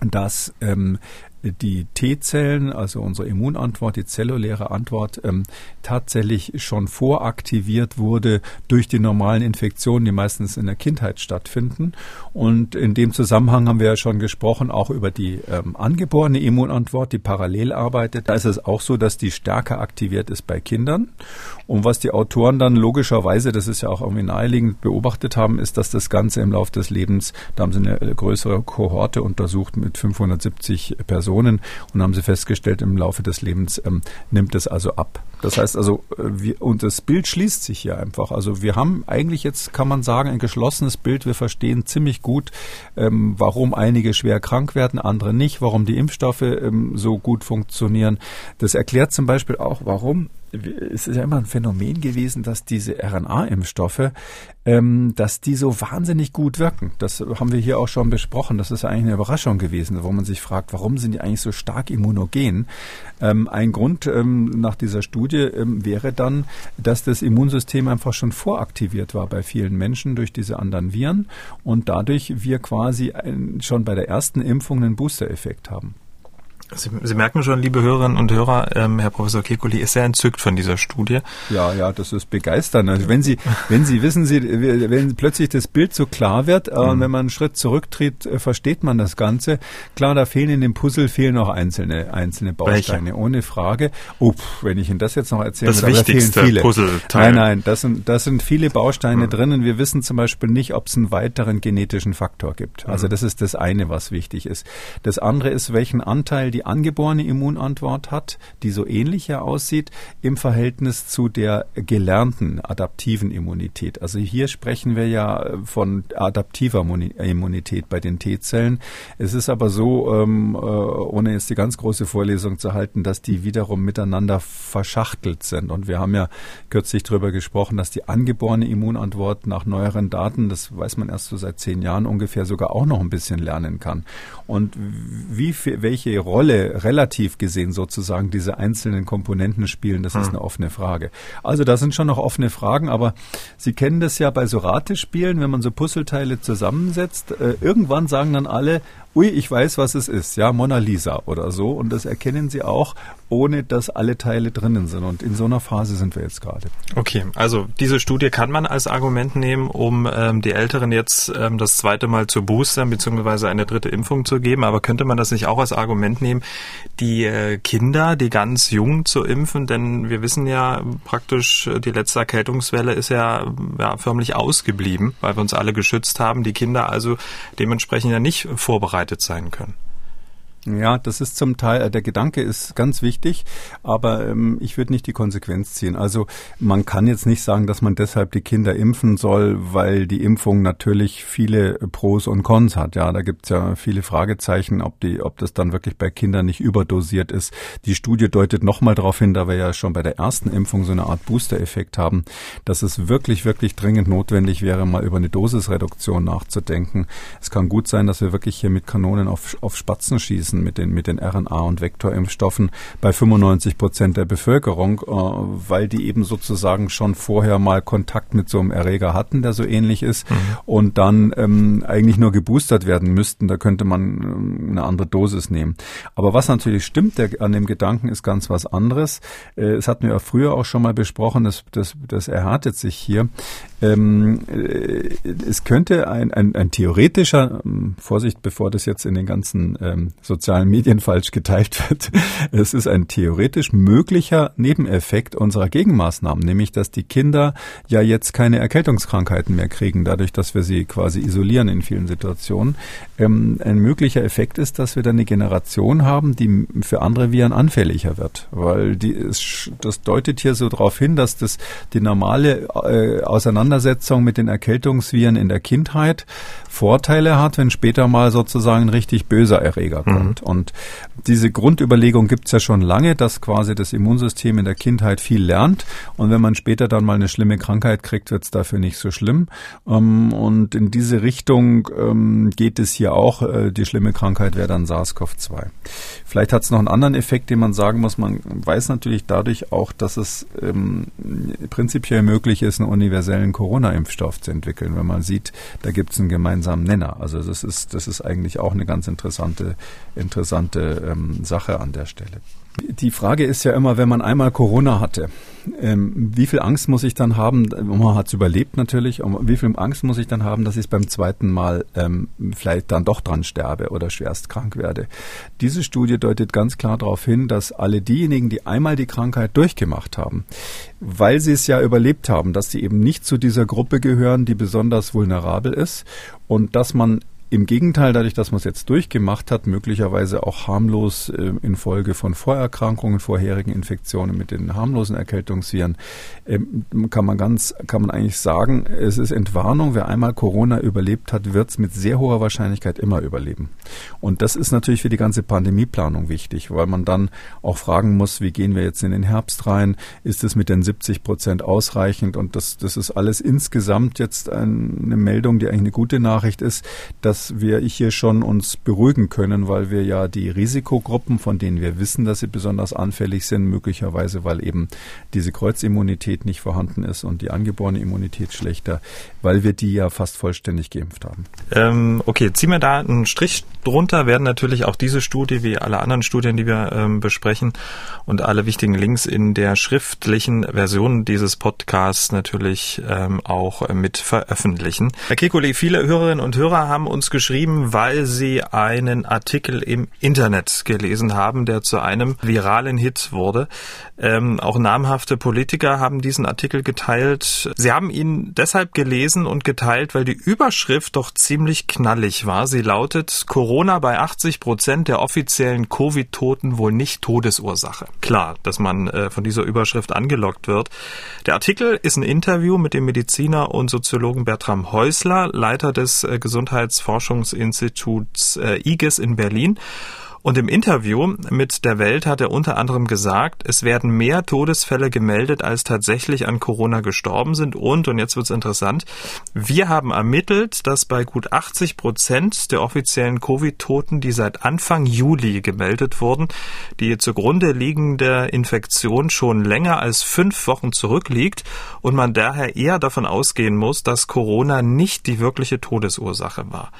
dass ähm, die T-Zellen, also unsere Immunantwort, die zelluläre Antwort, ähm, tatsächlich schon voraktiviert wurde durch die normalen Infektionen, die meistens in der Kindheit stattfinden. Und in dem Zusammenhang haben wir ja schon gesprochen, auch über die ähm, angeborene Immunantwort, die parallel arbeitet. Da ist es auch so, dass die stärker aktiviert ist bei Kindern. Und was die Autoren dann logischerweise, das ist ja auch irgendwie naheliegend, beobachtet haben, ist, dass das Ganze im Laufe des Lebens, da haben sie eine größere Kohorte untersucht mit 570 Personen, Personen und haben sie festgestellt, im Laufe des Lebens ähm, nimmt es also ab. Das heißt also, äh, wir, und das Bild schließt sich hier einfach. Also wir haben eigentlich jetzt, kann man sagen, ein geschlossenes Bild. Wir verstehen ziemlich gut, ähm, warum einige schwer krank werden, andere nicht, warum die Impfstoffe ähm, so gut funktionieren. Das erklärt zum Beispiel auch, warum es ist ja immer ein Phänomen gewesen, dass diese RNA-Impfstoffe, ähm, dass die so wahnsinnig gut wirken. Das haben wir hier auch schon besprochen. Das ist eigentlich eine Überraschung gewesen, wo man sich fragt, warum sind die eigentlich so stark immunogen? Ähm, ein Grund ähm, nach dieser Studie ähm, wäre dann, dass das Immunsystem einfach schon voraktiviert war bei vielen Menschen durch diese anderen Viren und dadurch wir quasi ein, schon bei der ersten Impfung einen Booster-Effekt haben. Sie, Sie, merken schon, liebe Hörerinnen und Hörer, ähm, Herr Professor Kekulé ist sehr entzückt von dieser Studie. Ja, ja, das ist begeisternd. Also wenn Sie, wenn Sie wissen, Sie, wenn plötzlich das Bild so klar wird, äh, mhm. wenn man einen Schritt zurücktritt, äh, versteht man das Ganze. Klar, da fehlen in dem Puzzle fehlen noch einzelne, einzelne Bausteine, Welche? ohne Frage. Oh, wenn ich Ihnen das jetzt noch erzähle, das würde, wichtigste da viele. Puzzleteil. Nein, nein, das sind, das sind viele Bausteine mhm. drinnen. Wir wissen zum Beispiel nicht, ob es einen weiteren genetischen Faktor gibt. Also mhm. das ist das eine, was wichtig ist. Das andere ist, welchen Anteil die angeborene Immunantwort hat, die so ähnlich aussieht, im Verhältnis zu der gelernten adaptiven Immunität. Also hier sprechen wir ja von adaptiver Immunität bei den T-Zellen. Es ist aber so, ähm, äh, ohne jetzt die ganz große Vorlesung zu halten, dass die wiederum miteinander verschachtelt sind. Und wir haben ja kürzlich darüber gesprochen, dass die angeborene Immunantwort nach neueren Daten, das weiß man erst so seit zehn Jahren ungefähr, sogar auch noch ein bisschen lernen kann. Und wie, welche Rolle relativ gesehen sozusagen diese einzelnen Komponenten spielen, das hm. ist eine offene Frage. Also da sind schon noch offene Fragen, aber Sie kennen das ja bei so Ratespielen, wenn man so Puzzleteile zusammensetzt. Äh, irgendwann sagen dann alle, ui, ich weiß, was es ist, ja, Mona Lisa oder so. Und das erkennen sie auch, ohne dass alle Teile drinnen sind. Und in so einer Phase sind wir jetzt gerade. Okay, also diese Studie kann man als Argument nehmen, um ähm, die Älteren jetzt ähm, das zweite Mal zu boostern, beziehungsweise eine dritte Impfung zu geben. Aber könnte man das nicht auch als Argument nehmen, die äh, Kinder, die ganz jung zu impfen? Denn wir wissen ja praktisch, die letzte Erkältungswelle ist ja, ja förmlich ausgeblieben, weil wir uns alle geschützt haben. Die Kinder also dementsprechend ja nicht vorbereitet sein können. Ja, das ist zum Teil, äh, der Gedanke ist ganz wichtig, aber ähm, ich würde nicht die Konsequenz ziehen. Also man kann jetzt nicht sagen, dass man deshalb die Kinder impfen soll, weil die Impfung natürlich viele Pros und Cons hat. Ja, da gibt's ja viele Fragezeichen, ob die, ob das dann wirklich bei Kindern nicht überdosiert ist. Die Studie deutet nochmal darauf hin, da wir ja schon bei der ersten Impfung so eine Art Booster-Effekt haben, dass es wirklich, wirklich dringend notwendig wäre, mal über eine Dosisreduktion nachzudenken. Es kann gut sein, dass wir wirklich hier mit Kanonen auf, auf Spatzen schießen Spritzen mit den, mit den RNA- und Vektorimpfstoffen bei 95 Prozent der Bevölkerung, äh, weil die eben sozusagen schon vorher mal Kontakt mit so einem Erreger hatten, der so ähnlich ist mhm. und dann ähm, eigentlich nur geboostert werden müssten. Da könnte man ähm, eine andere Dosis nehmen. Aber was natürlich stimmt der, an dem Gedanken ist ganz was anderes. Äh, es hatten wir ja früher auch schon mal besprochen, das, das, das erhärtet sich hier. Ähm, äh, es könnte ein, ein, ein theoretischer, ähm, Vorsicht, bevor das jetzt in den ganzen ähm, sozialen Medien falsch geteilt wird, es ist ein theoretisch möglicher Nebeneffekt unserer Gegenmaßnahmen, nämlich dass die Kinder ja jetzt keine Erkältungskrankheiten mehr kriegen, dadurch, dass wir sie quasi isolieren in vielen Situationen. Ähm, ein möglicher Effekt ist, dass wir dann eine Generation haben, die für andere Viren anfälliger wird, weil die, das deutet hier so darauf hin, dass das die normale äh, Auseinandersetzung Auseinandersetzung mit den Erkältungsviren in der Kindheit Vorteile hat, wenn später mal sozusagen ein richtig böser Erreger mhm. kommt. Mhm. Und diese Grundüberlegung gibt es ja schon lange, dass quasi das Immunsystem in der Kindheit viel lernt. Und wenn man später dann mal eine schlimme Krankheit kriegt, wird es dafür nicht so schlimm. Ähm, und in diese Richtung ähm, geht es hier auch. Äh, die schlimme Krankheit wäre dann SARS-CoV-2. Vielleicht hat es noch einen anderen Effekt, den man sagen muss. Man weiß natürlich dadurch auch, dass es ähm, prinzipiell möglich ist, einen universellen Corona-Impfstoff zu entwickeln. Wenn man sieht, da gibt es einen gemeinsamen Nenner. Also das ist, das ist eigentlich auch eine ganz interessante, interessante ähm, Sache an der Stelle. Die Frage ist ja immer, wenn man einmal Corona hatte, ähm, wie viel Angst muss ich dann haben? Man hat es überlebt natürlich. Wie viel Angst muss ich dann haben, dass ich beim zweiten Mal ähm, vielleicht dann doch dran sterbe oder schwerst krank werde? Diese Studie deutet ganz klar darauf hin, dass alle diejenigen, die einmal die Krankheit durchgemacht haben, weil sie es ja überlebt haben, dass sie eben nicht zu dieser Gruppe gehören, die besonders vulnerabel ist und dass man im Gegenteil, dadurch, dass man es jetzt durchgemacht hat, möglicherweise auch harmlos äh, infolge von Vorerkrankungen, vorherigen Infektionen mit den harmlosen Erkältungsviren, äh, kann man ganz, kann man eigentlich sagen, es ist Entwarnung. Wer einmal Corona überlebt hat, wird es mit sehr hoher Wahrscheinlichkeit immer überleben. Und das ist natürlich für die ganze Pandemieplanung wichtig, weil man dann auch fragen muss, wie gehen wir jetzt in den Herbst rein? Ist es mit den 70 Prozent ausreichend? Und das, das ist alles insgesamt jetzt eine Meldung, die eigentlich eine gute Nachricht ist, dass wir hier schon uns beruhigen können, weil wir ja die Risikogruppen, von denen wir wissen, dass sie besonders anfällig sind, möglicherweise, weil eben diese Kreuzimmunität nicht vorhanden ist und die angeborene Immunität schlechter, weil wir die ja fast vollständig geimpft haben. Ähm, okay, ziehen wir da einen Strich drunter, werden natürlich auch diese Studie wie alle anderen Studien, die wir ähm, besprechen und alle wichtigen Links in der schriftlichen Version dieses Podcasts natürlich ähm, auch mit veröffentlichen. Herr Kekulé, viele Hörerinnen und Hörer haben uns geschrieben, weil sie einen Artikel im Internet gelesen haben, der zu einem viralen Hit wurde. Ähm, auch namhafte Politiker haben diesen Artikel geteilt. Sie haben ihn deshalb gelesen und geteilt, weil die Überschrift doch ziemlich knallig war. Sie lautet Corona bei 80 Prozent der offiziellen Covid-Toten wohl nicht Todesursache. Klar, dass man äh, von dieser Überschrift angelockt wird. Der Artikel ist ein Interview mit dem Mediziner und Soziologen Bertram Häusler, Leiter des äh, Gesundheitsforschungs Forschungsinstituts äh, IGES in Berlin. Und im Interview mit der Welt hat er unter anderem gesagt, es werden mehr Todesfälle gemeldet, als tatsächlich an Corona gestorben sind. Und, und jetzt wird's interessant, wir haben ermittelt, dass bei gut 80 Prozent der offiziellen Covid-Toten, die seit Anfang Juli gemeldet wurden, die zugrunde liegende Infektion schon länger als fünf Wochen zurückliegt und man daher eher davon ausgehen muss, dass Corona nicht die wirkliche Todesursache war.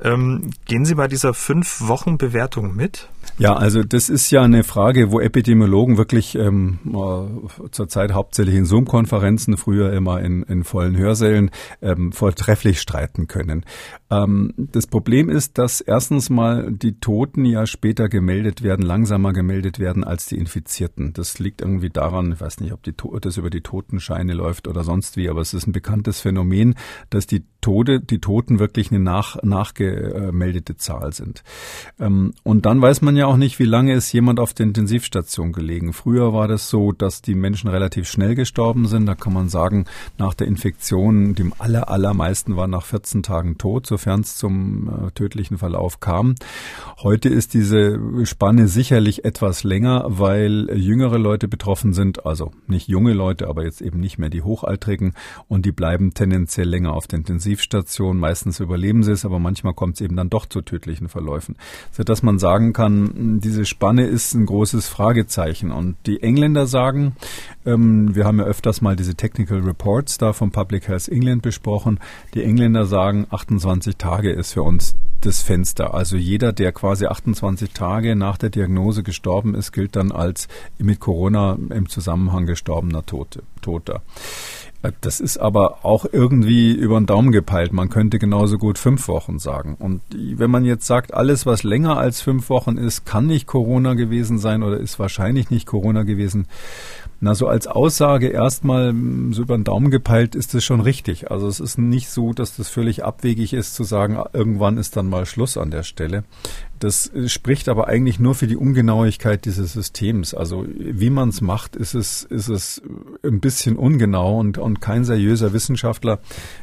Ähm, gehen Sie bei dieser fünf Wochen Bewertung mit? Ja, also das ist ja eine Frage, wo Epidemiologen wirklich ähm, äh, zurzeit hauptsächlich in Zoom-Konferenzen, früher immer in, in vollen Hörsälen, ähm, vortrefflich streiten können. Ähm, das Problem ist, dass erstens mal die Toten ja später gemeldet werden, langsamer gemeldet werden als die Infizierten. Das liegt irgendwie daran, ich weiß nicht, ob die, das über die Totenscheine läuft oder sonst wie, aber es ist ein bekanntes Phänomen, dass die Tode, die Toten wirklich eine nach, nachgemeldete Zahl sind. Ähm, und dann weiß man ja auch nicht, wie lange ist jemand auf der Intensivstation gelegen. Früher war das so, dass die Menschen relativ schnell gestorben sind. Da kann man sagen, nach der Infektion, die aller, allermeisten waren nach 14 Tagen tot, sofern es zum äh, tödlichen Verlauf kam. Heute ist diese Spanne sicherlich etwas länger, weil jüngere Leute betroffen sind, also nicht junge Leute, aber jetzt eben nicht mehr die Hochaltrigen und die bleiben tendenziell länger auf der Intensivstation. Meistens überleben sie es, aber manchmal kommt es eben dann doch zu tödlichen Verläufen. Sodass man sagen kann, diese Spanne ist ein großes Fragezeichen. Und die Engländer sagen, ähm, wir haben ja öfters mal diese Technical Reports da vom Public Health England besprochen, die Engländer sagen, 28 Tage ist für uns das Fenster. Also jeder, der quasi 28 Tage nach der Diagnose gestorben ist, gilt dann als mit Corona im Zusammenhang gestorbener Tote, Toter. Das ist aber auch irgendwie über den Daumen gepeilt. Man könnte genauso gut fünf Wochen sagen. Und wenn man jetzt sagt, alles, was länger als fünf Wochen ist, kann nicht Corona gewesen sein oder ist wahrscheinlich nicht Corona gewesen, na, so als Aussage erstmal so über den Daumen gepeilt ist es schon richtig. Also es ist nicht so, dass das völlig abwegig ist zu sagen, irgendwann ist dann mal Schluss an der Stelle. Das spricht aber eigentlich nur für die Ungenauigkeit dieses Systems. Also wie man es macht, ist es, ist es ein bisschen ungenau und, und kein seriöser Wissenschaftler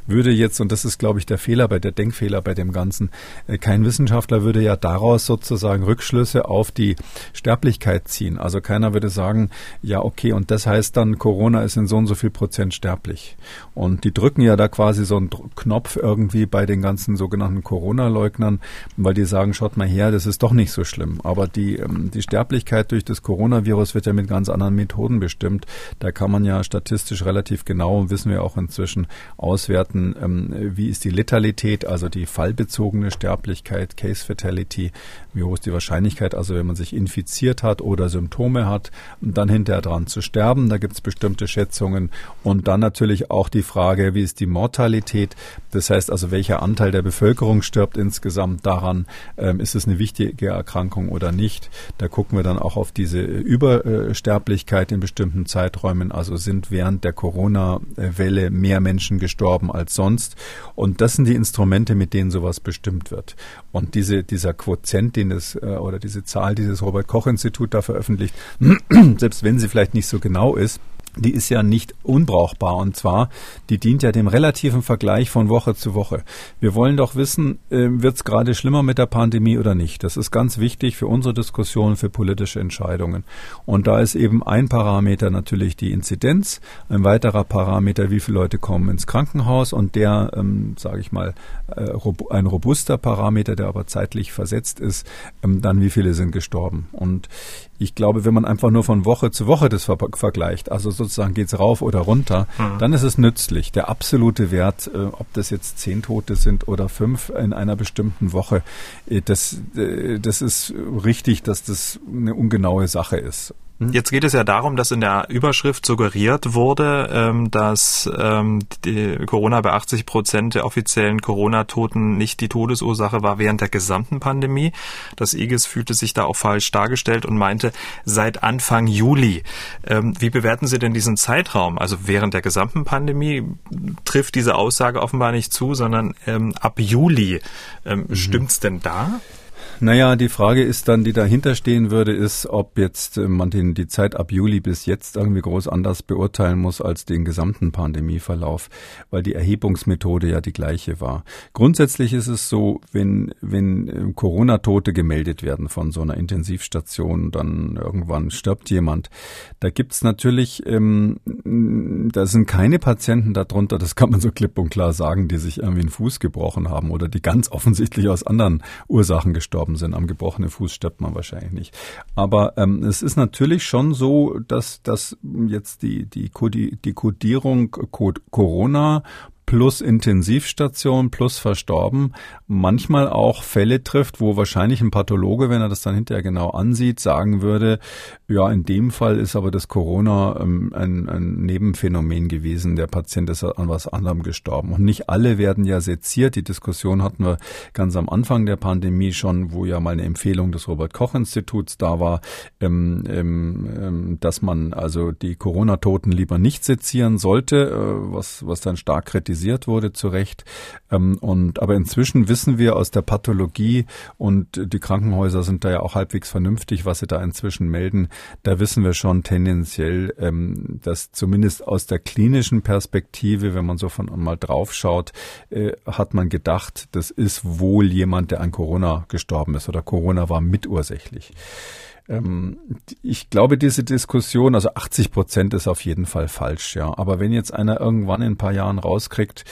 würde jetzt, und das ist, glaube ich, der Fehler bei der Denkfehler bei dem Ganzen, äh, kein Wissenschaftler würde ja daraus sozusagen Rückschlüsse auf die Sterblichkeit ziehen. Also keiner würde sagen, ja, okay, und das heißt dann, Corona ist in so und so viel Prozent sterblich. Und die drücken ja da quasi so einen Knopf irgendwie bei den ganzen sogenannten Corona-Leugnern, weil die sagen, schaut mal her, ja, das ist doch nicht so schlimm. Aber die, ähm, die Sterblichkeit durch das Coronavirus wird ja mit ganz anderen Methoden bestimmt. Da kann man ja statistisch relativ genau, wissen wir auch inzwischen, auswerten, ähm, wie ist die Letalität, also die fallbezogene Sterblichkeit, Case Fatality, wie hoch ist die Wahrscheinlichkeit, also wenn man sich infiziert hat oder Symptome hat, dann hinterher dran zu sterben. Da gibt es bestimmte Schätzungen. Und dann natürlich auch die Frage, wie ist die Mortalität? Das heißt also, welcher Anteil der Bevölkerung stirbt insgesamt daran? Ähm, ist es eine wichtige Erkrankung oder nicht. Da gucken wir dann auch auf diese Übersterblichkeit in bestimmten Zeiträumen. Also sind während der Corona-Welle mehr Menschen gestorben als sonst. Und das sind die Instrumente, mit denen sowas bestimmt wird. Und diese, dieser Quotient, den es, äh, oder diese Zahl, die das Robert-Koch-Institut da veröffentlicht, selbst wenn sie vielleicht nicht so genau ist, die ist ja nicht unbrauchbar. Und zwar, die dient ja dem relativen Vergleich von Woche zu Woche. Wir wollen doch wissen, äh, wird es gerade schlimmer mit der Pandemie oder nicht. Das ist ganz wichtig für unsere Diskussion, für politische Entscheidungen. Und da ist eben ein Parameter natürlich die Inzidenz, ein weiterer Parameter, wie viele Leute kommen ins Krankenhaus und der, ähm, sage ich mal, äh, ein robuster Parameter, der aber zeitlich versetzt ist, ähm, dann wie viele sind gestorben. Und ich glaube, wenn man einfach nur von Woche zu Woche das ver vergleicht, also sozusagen geht's rauf oder runter, mhm. dann ist es nützlich. Der absolute Wert, äh, ob das jetzt zehn Tote sind oder fünf in einer bestimmten Woche, äh, das, äh, das ist richtig, dass das eine ungenaue Sache ist. Hm? Jetzt geht es ja darum, dass in der Überschrift suggeriert wurde, ähm, dass ähm, die Corona bei 80 Prozent der offiziellen Corona-Toten nicht die Todesursache war während der gesamten Pandemie. Das IGES fühlte sich da auch falsch dargestellt und meinte, seit Anfang Juli. Ähm, wie bewerten Sie denn diesen Zeitraum? Also während der gesamten Pandemie trifft diese Aussage offenbar nicht zu, sondern ab Juli. Mhm. Stimmt's denn da? Naja, die Frage ist dann, die dahinter stehen würde, ist, ob jetzt äh, man den, die Zeit ab Juli bis jetzt irgendwie groß anders beurteilen muss als den gesamten Pandemieverlauf, weil die Erhebungsmethode ja die gleiche war. Grundsätzlich ist es so, wenn, wenn äh, Corona-Tote gemeldet werden von so einer Intensivstation, dann irgendwann stirbt jemand. Da gibt's natürlich, ähm, da sind keine Patienten darunter, das kann man so klipp und klar sagen, die sich irgendwie einen Fuß gebrochen haben oder die ganz offensichtlich aus anderen Ursachen gestorben gestorben sind. Am gebrochenen Fuß stirbt man wahrscheinlich nicht. Aber ähm, es ist natürlich schon so, dass, dass jetzt die, die, Codi die Codierung Corona plus Intensivstation plus verstorben manchmal auch Fälle trifft, wo wahrscheinlich ein Pathologe, wenn er das dann hinterher genau ansieht, sagen würde, ja, in dem Fall ist aber das Corona ähm, ein, ein Nebenphänomen gewesen. Der Patient ist an was anderem gestorben. Und nicht alle werden ja seziert. Die Diskussion hatten wir ganz am Anfang der Pandemie schon, wo ja mal eine Empfehlung des Robert-Koch-Instituts da war, ähm, ähm, ähm dass man also die Corona-Toten lieber nicht sezieren sollte, äh, was, was dann stark kritisiert wurde, zu Recht. Ähm, und, aber inzwischen wissen wir aus der Pathologie und die Krankenhäuser sind da ja auch halbwegs vernünftig, was sie da inzwischen melden. Da wissen wir schon tendenziell, ähm, dass zumindest aus der klinischen Perspektive, wenn man so von mal drauf schaut, äh, hat man gedacht, das ist wohl jemand, der an Corona gestorben ist oder Corona war mitursächlich. Ähm, ich glaube, diese Diskussion, also 80 Prozent ist auf jeden Fall falsch, ja. Aber wenn jetzt einer irgendwann in ein paar Jahren rauskriegt,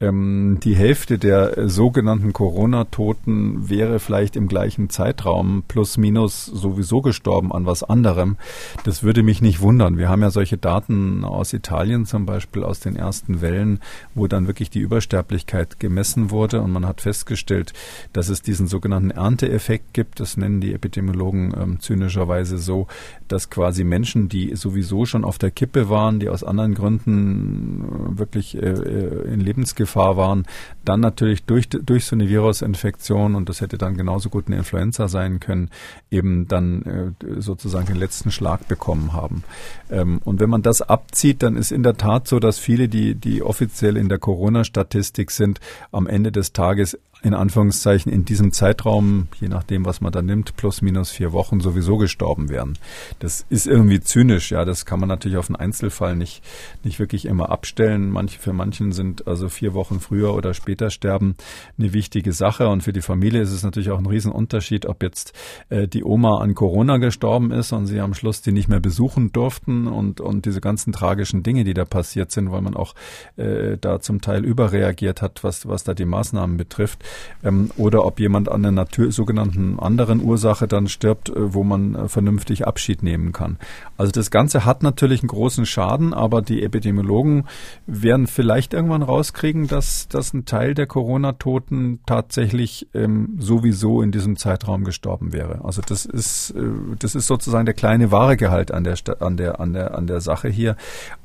ähm, die Hälfte der äh, sogenannten Corona-Toten wäre vielleicht im gleichen Zeitraum plus minus sowieso gestorben an was anderem. Das würde mich nicht wundern. Wir haben ja solche Daten aus Italien zum Beispiel aus den ersten Wellen, wo dann wirklich die Übersterblichkeit gemessen wurde und man hat festgestellt, dass es diesen sogenannten Ernteeffekt gibt. Das nennen die Epidemiologen ähm, zynischerweise so, dass quasi Menschen, die sowieso schon auf der Kippe waren, die aus anderen Gründen äh, wirklich äh, äh, in Lebensgefahr Gefahr waren, dann natürlich durch, durch so eine Virusinfektion, und das hätte dann genauso gut eine Influenza sein können, eben dann äh, sozusagen den letzten Schlag bekommen haben. Ähm, und wenn man das abzieht, dann ist in der Tat so, dass viele, die, die offiziell in der Corona-Statistik sind, am Ende des Tages in Anführungszeichen in diesem Zeitraum, je nachdem, was man da nimmt, plus minus vier Wochen sowieso gestorben wären. Das ist irgendwie zynisch, ja. Das kann man natürlich auf einen Einzelfall nicht, nicht wirklich immer abstellen. Manche, für manchen sind also vier Wochen früher oder später sterben eine wichtige Sache. Und für die Familie ist es natürlich auch ein Riesenunterschied, ob jetzt äh, die Oma an Corona gestorben ist und sie am Schluss die nicht mehr besuchen durften und, und diese ganzen tragischen Dinge, die da passiert sind, weil man auch äh, da zum Teil überreagiert hat, was, was da die Maßnahmen betrifft ähm, oder ob jemand an einer Natur, sogenannten anderen Ursache dann stirbt, äh, wo man äh, vernünftig Abschied nehmen kann. Also das Ganze hat natürlich einen großen Schaden, aber die Epidemiologen werden vielleicht irgendwann rauskriegen, dass, dass ein Teil der Corona-Toten tatsächlich ähm, sowieso in diesem Zeitraum gestorben wäre. Also das ist, äh, das ist sozusagen der kleine wahre Gehalt an der, an der, an der, an der Sache hier.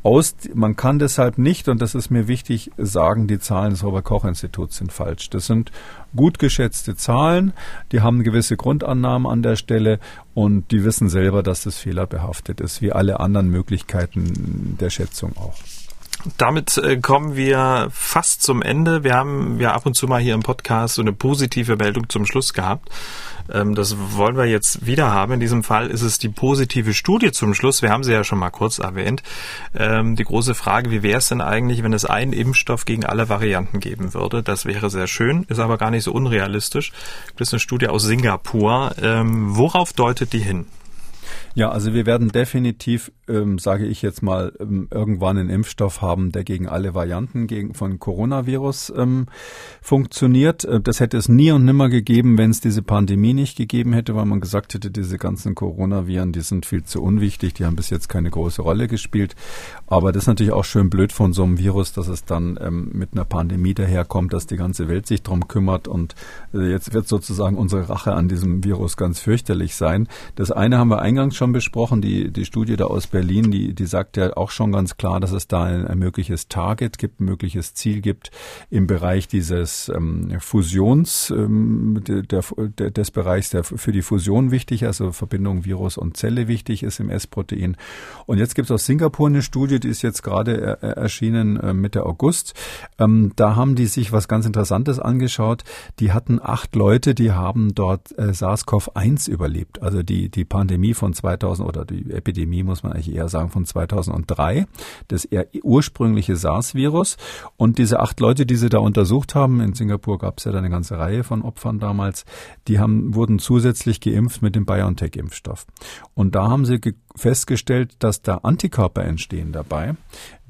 Aus, man kann deshalb nicht, und das ist mir wichtig, sagen, die Zahlen des Robert-Koch-Instituts sind falsch. Das sind gut geschätzte Zahlen, die haben gewisse Grundannahmen an der Stelle und die wissen selber, dass das fehlerbehaftet ist, wie alle anderen Möglichkeiten der Schätzung auch. Damit äh, kommen wir fast zum Ende. Wir haben ja ab und zu mal hier im Podcast so eine positive Meldung zum Schluss gehabt. Ähm, das wollen wir jetzt wieder haben. In diesem Fall ist es die positive Studie zum Schluss. Wir haben sie ja schon mal kurz erwähnt. Ähm, die große Frage, wie wäre es denn eigentlich, wenn es einen Impfstoff gegen alle Varianten geben würde? Das wäre sehr schön, ist aber gar nicht so unrealistisch. Das ist eine Studie aus Singapur. Ähm, worauf deutet die hin? Ja, also wir werden definitiv, ähm, sage ich jetzt mal, ähm, irgendwann einen Impfstoff haben, der gegen alle Varianten gegen, von Coronavirus ähm, funktioniert. Äh, das hätte es nie und nimmer gegeben, wenn es diese Pandemie nicht gegeben hätte, weil man gesagt hätte, diese ganzen Coronaviren, die sind viel zu unwichtig, die haben bis jetzt keine große Rolle gespielt. Aber das ist natürlich auch schön blöd von so einem Virus, dass es dann ähm, mit einer Pandemie daherkommt, dass die ganze Welt sich drum kümmert und jetzt wird sozusagen unsere Rache an diesem Virus ganz fürchterlich sein. Das eine haben wir eingangs schon besprochen, die, die Studie da aus Berlin, die, die sagt ja auch schon ganz klar, dass es da ein, ein mögliches Target gibt, ein mögliches Ziel gibt im Bereich dieses ähm, Fusions, ähm, der, der, des Bereichs, der für die Fusion wichtig, also Verbindung Virus und Zelle wichtig ist im S-Protein. Und jetzt gibt es aus Singapur eine Studie, die ist jetzt gerade er, erschienen äh, Mitte August. Ähm, da haben die sich was ganz Interessantes angeschaut. Die hatten acht Leute, die haben dort äh, SARS-CoV-1 überlebt, also die, die Pandemie von 2000 oder die Epidemie, muss man eigentlich eher sagen, von 2003, das eher ursprüngliche SARS-Virus. Und diese acht Leute, die sie da untersucht haben, in Singapur gab es ja da eine ganze Reihe von Opfern damals, die haben, wurden zusätzlich geimpft mit dem BioNTech-Impfstoff. Und da haben sie festgestellt, dass da Antikörper entstehen dabei,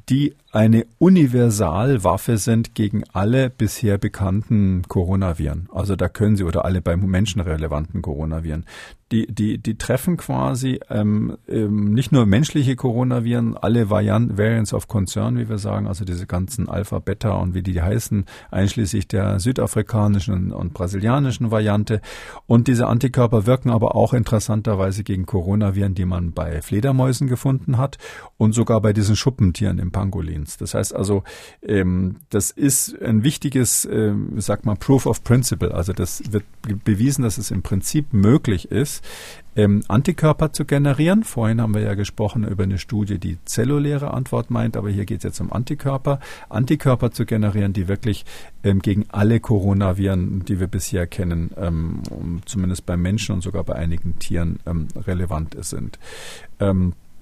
die eine Universalwaffe sind gegen alle bisher bekannten Coronaviren. Also da können sie, oder alle beim Menschen relevanten Coronaviren. die, die, die treffen quasi ähm, ähm, nicht nur menschliche Coronaviren, alle Variant, Variants of Concern, wie wir sagen, also diese ganzen Alpha, Beta und wie die heißen, einschließlich der südafrikanischen und brasilianischen Variante. Und diese Antikörper wirken aber auch interessanterweise gegen Coronaviren, die man bei Fledermäusen gefunden hat und sogar bei diesen Schuppentieren im Pangolins. Das heißt also, ähm, das ist ein wichtiges, ähm, sag mal, Proof of Principle. Also das wird bewiesen, dass es im Prinzip möglich ist, ähm, Antikörper zu generieren. Vorhin haben wir ja gesprochen über eine Studie, die zelluläre Antwort meint, aber hier geht es jetzt um Antikörper. Antikörper zu generieren, die wirklich ähm, gegen alle Coronaviren, die wir bisher kennen, ähm, zumindest bei Menschen und sogar bei einigen Tieren ähm, relevant sind.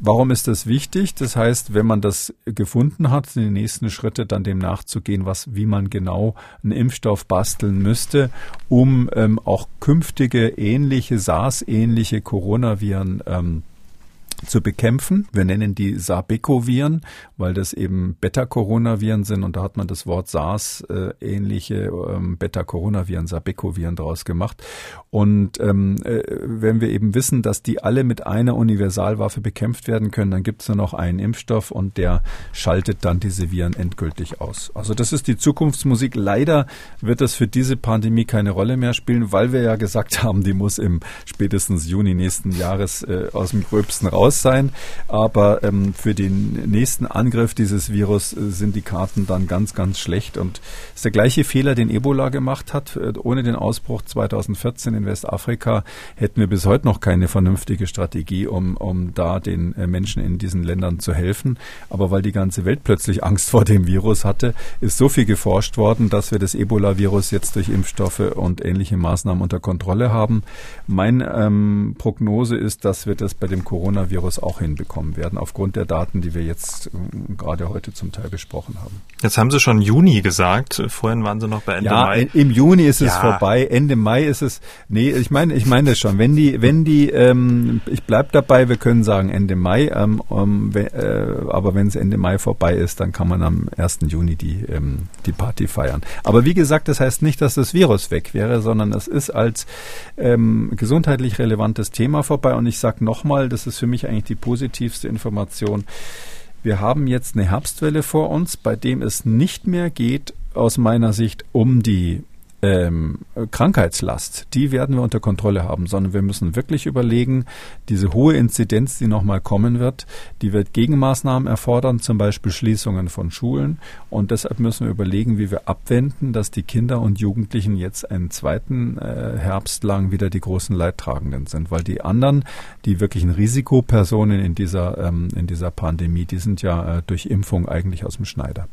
Warum ist das wichtig? Das heißt, wenn man das gefunden hat, sind die nächsten Schritte dann dem nachzugehen, was, wie man genau einen Impfstoff basteln müsste, um ähm, auch künftige ähnliche SARS-ähnliche Coronaviren ähm, zu bekämpfen. Wir nennen die Sarbeco-Viren, weil das eben Beta-Coronaviren sind und da hat man das Wort SARS-ähnliche äh, ähm, Beta-Coronaviren, Sarbeco-Viren draus gemacht. Und ähm, äh, wenn wir eben wissen, dass die alle mit einer Universalwaffe bekämpft werden können, dann gibt es nur noch einen Impfstoff und der schaltet dann diese Viren endgültig aus. Also das ist die Zukunftsmusik. Leider wird das für diese Pandemie keine Rolle mehr spielen, weil wir ja gesagt haben, die muss im spätestens Juni nächsten Jahres äh, aus dem Gröbsten raus raus sein. Aber ähm, für den nächsten Angriff dieses Virus äh, sind die Karten dann ganz, ganz schlecht. Und es ist der gleiche Fehler, den Ebola gemacht hat. Äh, ohne den Ausbruch 2014 in Westafrika hätten wir bis heute noch keine vernünftige Strategie, um, um da den äh, Menschen in diesen Ländern zu helfen. Aber weil die ganze Welt plötzlich Angst vor dem Virus hatte, ist so viel geforscht worden, dass wir das Ebola-Virus jetzt durch Impfstoffe und ähnliche Maßnahmen unter Kontrolle haben. Meine ähm, Prognose ist, dass wir das bei dem Coronavirus Virus auch hinbekommen werden, aufgrund der Daten, die wir jetzt äh, gerade heute zum Teil besprochen haben. Jetzt haben Sie schon Juni gesagt. Vorhin waren Sie noch bei Ende ja, Mai. Im Juni ist es ja. vorbei. Ende Mai ist es. Nee, ich meine, ich meine das schon. Wenn die, wenn die, ähm, ich bleib dabei. Wir können sagen Ende Mai. Ähm, um, äh, aber wenn es Ende Mai vorbei ist, dann kann man am 1. Juni die ähm, die Party feiern. Aber wie gesagt, das heißt nicht, dass das Virus weg wäre, sondern es ist als ähm, gesundheitlich relevantes Thema vorbei. Und ich sage nochmal, das ist für mich eigentlich die positivste Information. Wir haben jetzt eine Herbstwelle vor uns, bei dem es nicht mehr geht, aus meiner Sicht, um die ähm, Krankheitslast, die werden wir unter Kontrolle haben, sondern wir müssen wirklich überlegen, diese hohe Inzidenz, die nochmal kommen wird, die wird Gegenmaßnahmen erfordern, zum Beispiel Schließungen von Schulen. Und deshalb müssen wir überlegen, wie wir abwenden, dass die Kinder und Jugendlichen jetzt einen zweiten äh, Herbst lang wieder die großen Leidtragenden sind, weil die anderen, die wirklichen Risikopersonen in dieser, ähm, in dieser Pandemie, die sind ja äh, durch Impfung eigentlich aus dem Schneider.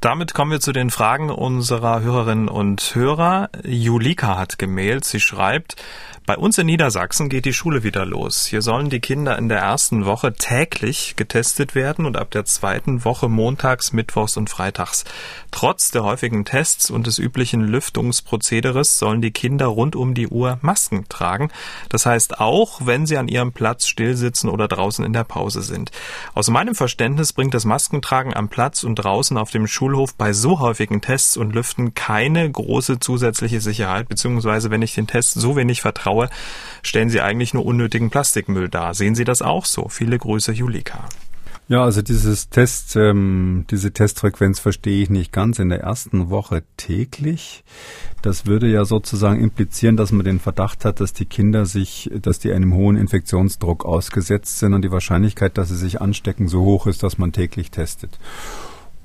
Damit kommen wir zu den Fragen unserer Hörerinnen und Hörer. Julika hat gemailt. Sie schreibt, bei uns in Niedersachsen geht die Schule wieder los. Hier sollen die Kinder in der ersten Woche täglich getestet werden und ab der zweiten Woche montags, mittwochs und freitags. Trotz der häufigen Tests und des üblichen Lüftungsprozederes sollen die Kinder rund um die Uhr Masken tragen. Das heißt auch, wenn sie an ihrem Platz stillsitzen oder draußen in der Pause sind. Aus meinem Verständnis bringt das Maskentragen am Platz und draußen auf dem Schulhof bei so häufigen Tests und Lüften keine große zusätzliche Sicherheit, beziehungsweise wenn ich den Test so wenig vertraue, stellen sie eigentlich nur unnötigen Plastikmüll dar. Sehen Sie das auch so? Viele Grüße, Julika. Ja, also dieses Test, ähm, diese Testfrequenz verstehe ich nicht ganz. In der ersten Woche täglich. Das würde ja sozusagen implizieren, dass man den Verdacht hat, dass die Kinder sich, dass die einem hohen Infektionsdruck ausgesetzt sind und die Wahrscheinlichkeit, dass sie sich anstecken, so hoch ist, dass man täglich testet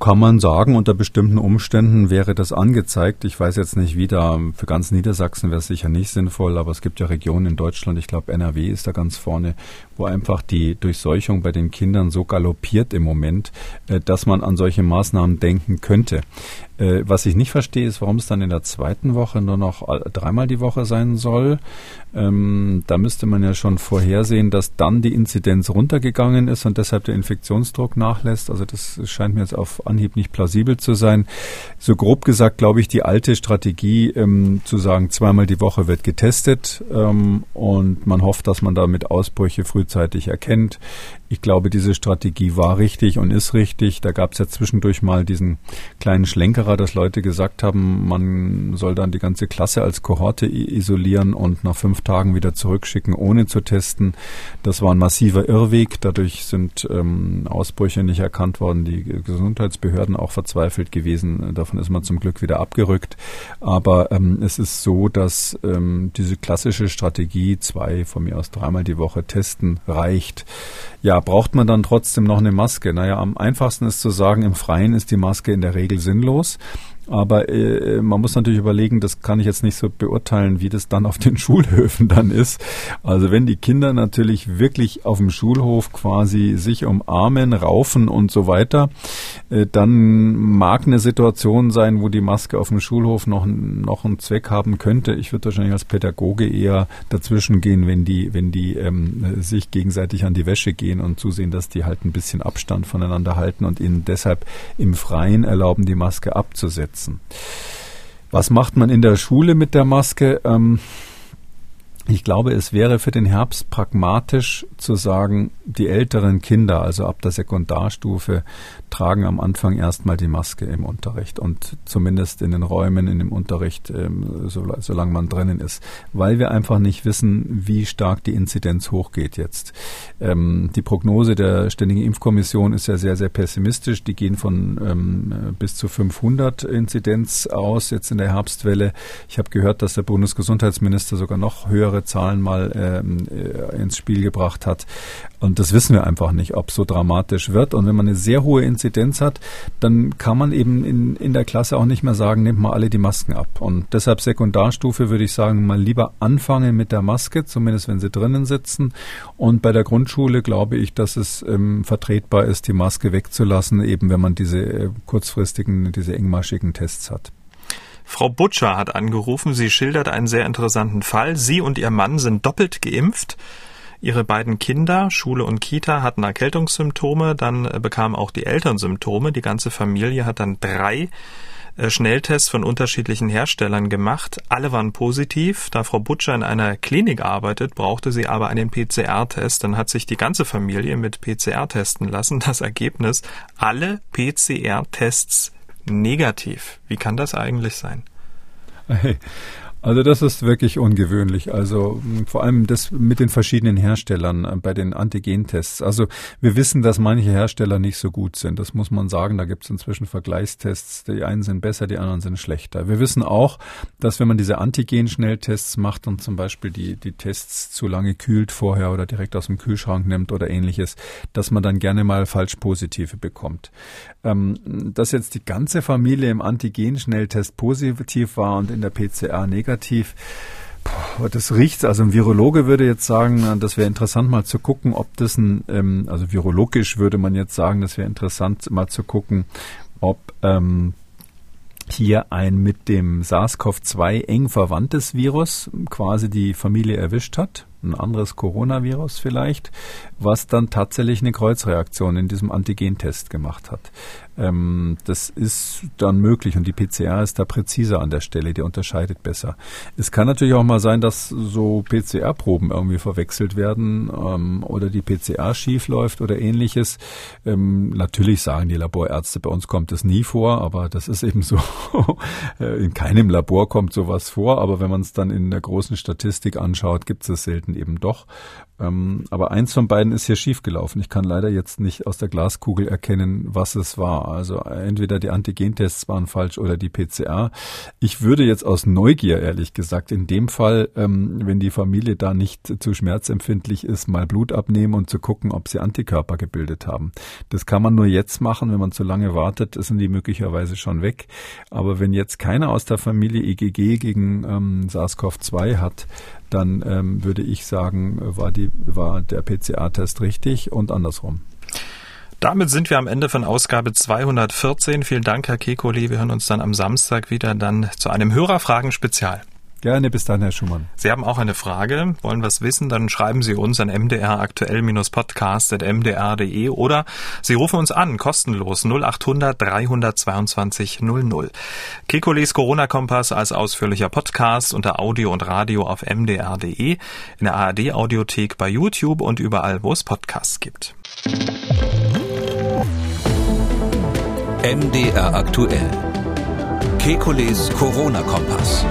kann man sagen, unter bestimmten Umständen wäre das angezeigt. Ich weiß jetzt nicht, wie da für ganz Niedersachsen wäre es sicher nicht sinnvoll, aber es gibt ja Regionen in Deutschland, ich glaube NRW ist da ganz vorne, wo einfach die Durchseuchung bei den Kindern so galoppiert im Moment, äh, dass man an solche Maßnahmen denken könnte. Äh, was ich nicht verstehe, ist, warum es dann in der zweiten Woche nur noch dreimal die Woche sein soll. Ähm, da müsste man ja schon vorhersehen, dass dann die Inzidenz runtergegangen ist und deshalb der Infektionsdruck nachlässt. Also das scheint mir jetzt auf Anhieb nicht plausibel zu sein. So grob gesagt, glaube ich, die alte Strategie ähm, zu sagen, zweimal die Woche wird getestet ähm, und man hofft, dass man damit Ausbrüche frühzeitig erkennt, Ich glaube, diese Strategie war richtig und ist richtig. Da gab es ja zwischendurch mal diesen kleinen Schlenkerer, dass Leute gesagt haben, man soll dann die ganze Klasse als Kohorte isolieren und nach fünf Tagen wieder zurückschicken, ohne zu testen. Das war ein massiver Irrweg. Dadurch sind ähm, Ausbrüche nicht erkannt worden, die Gesundheitsbehörden auch verzweifelt gewesen. Davon ist man zum Glück wieder abgerückt. Aber ähm, es ist so, dass ähm, diese klassische Strategie, zwei, von mir aus dreimal die Woche testen, reicht. Ja, braucht man dann trotzdem noch eine Maske? Naja, am einfachsten ist zu sagen, im Freien ist die Maske in der Regel sinnlos. Aber äh, man muss natürlich überlegen, das kann ich jetzt nicht so beurteilen, wie das dann auf den Schulhöfen dann ist. Also wenn die Kinder natürlich wirklich auf dem Schulhof quasi sich umarmen, raufen und so weiter, äh, dann mag eine Situation sein, wo die Maske auf dem Schulhof noch, noch einen Zweck haben könnte. Ich würde wahrscheinlich als Pädagoge eher dazwischen gehen, wenn die, wenn die ähm, sich gegenseitig an die Wäsche gehen und zusehen, dass die halt ein bisschen Abstand voneinander halten und ihnen deshalb im Freien erlauben, die Maske abzusetzen setzen. Was macht man in der Schule mit der Maske? Ähm, ich glaube, es wäre für den Herbst pragmatisch zu sagen, die älteren Kinder, also ab der Sekundarstufe, tragen am Anfang erstmal die Maske im Unterricht und zumindest in den Räumen, in dem Unterricht, ähm, so, solange man drinnen ist, weil wir einfach nicht wissen, wie stark die Inzidenz hochgeht jetzt. Ähm, die Prognose der Ständigen Impfkommission ist ja sehr, sehr pessimistisch. Die gehen von ähm, bis zu 500 Inzidenz aus jetzt in der Herbstwelle. Ich habe gehört, dass der Bundesgesundheitsminister sogar noch höhere höhere Zahlen mal ähm, äh, ins Spiel gebracht hat. Und das wissen wir einfach nicht, ob so dramatisch wird. Und wenn man eine sehr hohe Inzidenz hat, dann kann man eben in, in der Klasse auch nicht mehr sagen, nehmt mal alle die Masken ab. Und deshalb Sekundarstufe würde ich sagen, mal lieber anfangen mit der Maske, zumindest wenn sie drinnen sitzen. Und bei der Grundschule glaube ich, dass es ähm, vertretbar ist, die Maske wegzulassen, eben wenn man diese äh, kurzfristigen, diese engmaschigen Tests hat. Frau Butcher hat angerufen. Sie schildert einen sehr interessanten Fall. Sie und ihr Mann sind doppelt geimpft. Ihre beiden Kinder, Schule und Kita, hatten Erkältungssymptome. Dann äh, bekamen auch die Eltern Symptome. Die ganze Familie hat dann drei äh, Schnelltests von unterschiedlichen Herstellern gemacht. Alle waren positiv. Da Frau Butcher in einer Klinik arbeitet, brauchte sie aber einen PCR-Test. Dann hat sich die ganze Familie mit PCR testen lassen. Das Ergebnis, alle PCR-Tests negativ. Wie kann das eigentlich sein? Also das ist wirklich ungewöhnlich. Also vor allem das mit den verschiedenen Herstellern äh, bei den Antigentests. Also wir wissen, dass manche Hersteller nicht so gut sind. Das muss man sagen. Da gibt es inzwischen Vergleichstests. Die einen sind besser, die anderen sind schlechter. Wir wissen auch, dass wenn man diese Antigen-Schnelltests macht und zum Beispiel die, die Tests zu lange kühlt vorher oder direkt aus dem Kühlschrank nimmt oder ähnliches, dass man dann gerne mal falsch positive bekommt. Ähm, dass jetzt die ganze Familie im Antigen-Schnelltest positiv war und in der PCR negativ, negativ. Boah, das riecht, also ein Virologe würde jetzt sagen, das wäre interessant mal zu gucken, ob das ein, ähm, also virologisch würde man jetzt sagen, das wäre interessant mal zu gucken, ob ähm, hier ein mit dem SARS-CoV-2 eng verwandtes Virus quasi die Familie erwischt hat, ein anderes Coronavirus vielleicht, was dann tatsächlich eine Kreuzreaktion in diesem Antigentest gemacht hat. Ähm, das ist dann möglich und die PCR ist da präziser an der Stelle, die unterscheidet besser. Es kann natürlich auch mal sein, dass so PCR-Proben irgendwie verwechselt werden ähm, oder die PCR schief läuft oder ähnliches. Ähm, natürlich sagen die Laborärzte, bei uns kommt das nie vor, aber das ist eben so. in keinem Labor kommt sowas vor, aber wenn man es dann in der großen Statistik anschaut, gibt es es selten eben doch. Ähm, aber eins von beiden ist hier schiefgelaufen. Ich kann leider jetzt nicht aus der Glaskugel erkennen, was es war. Also entweder die Antigentests waren falsch oder die PCR. Ich würde jetzt aus Neugier, ehrlich gesagt, in dem Fall, ähm, wenn die Familie da nicht zu schmerzempfindlich ist, mal Blut abnehmen und zu gucken, ob sie Antikörper gebildet haben. Das kann man nur jetzt machen, wenn man zu lange wartet, sind die möglicherweise schon weg. Aber wenn jetzt keiner aus der Familie EGG gegen ähm, SARS-CoV-2 hat, dann ähm, würde ich sagen, war, war der PCA-Test richtig und andersrum. Damit sind wir am Ende von Ausgabe 214. Vielen Dank, Herr Kekoli. Wir hören uns dann am Samstag wieder dann zu einem Hörerfragen-Spezial. Gerne, bis dann, Herr Schumann. Sie haben auch eine Frage, wollen was wissen, dann schreiben Sie uns an mdraktuell-podcast.mdr.de oder Sie rufen uns an, kostenlos 0800 322 00. Kekulis Corona-Kompass als ausführlicher Podcast unter Audio und Radio auf mdr.de, in der ARD-Audiothek bei YouTube und überall, wo es Podcasts gibt. MDR aktuell. Kekules Corona-Kompass.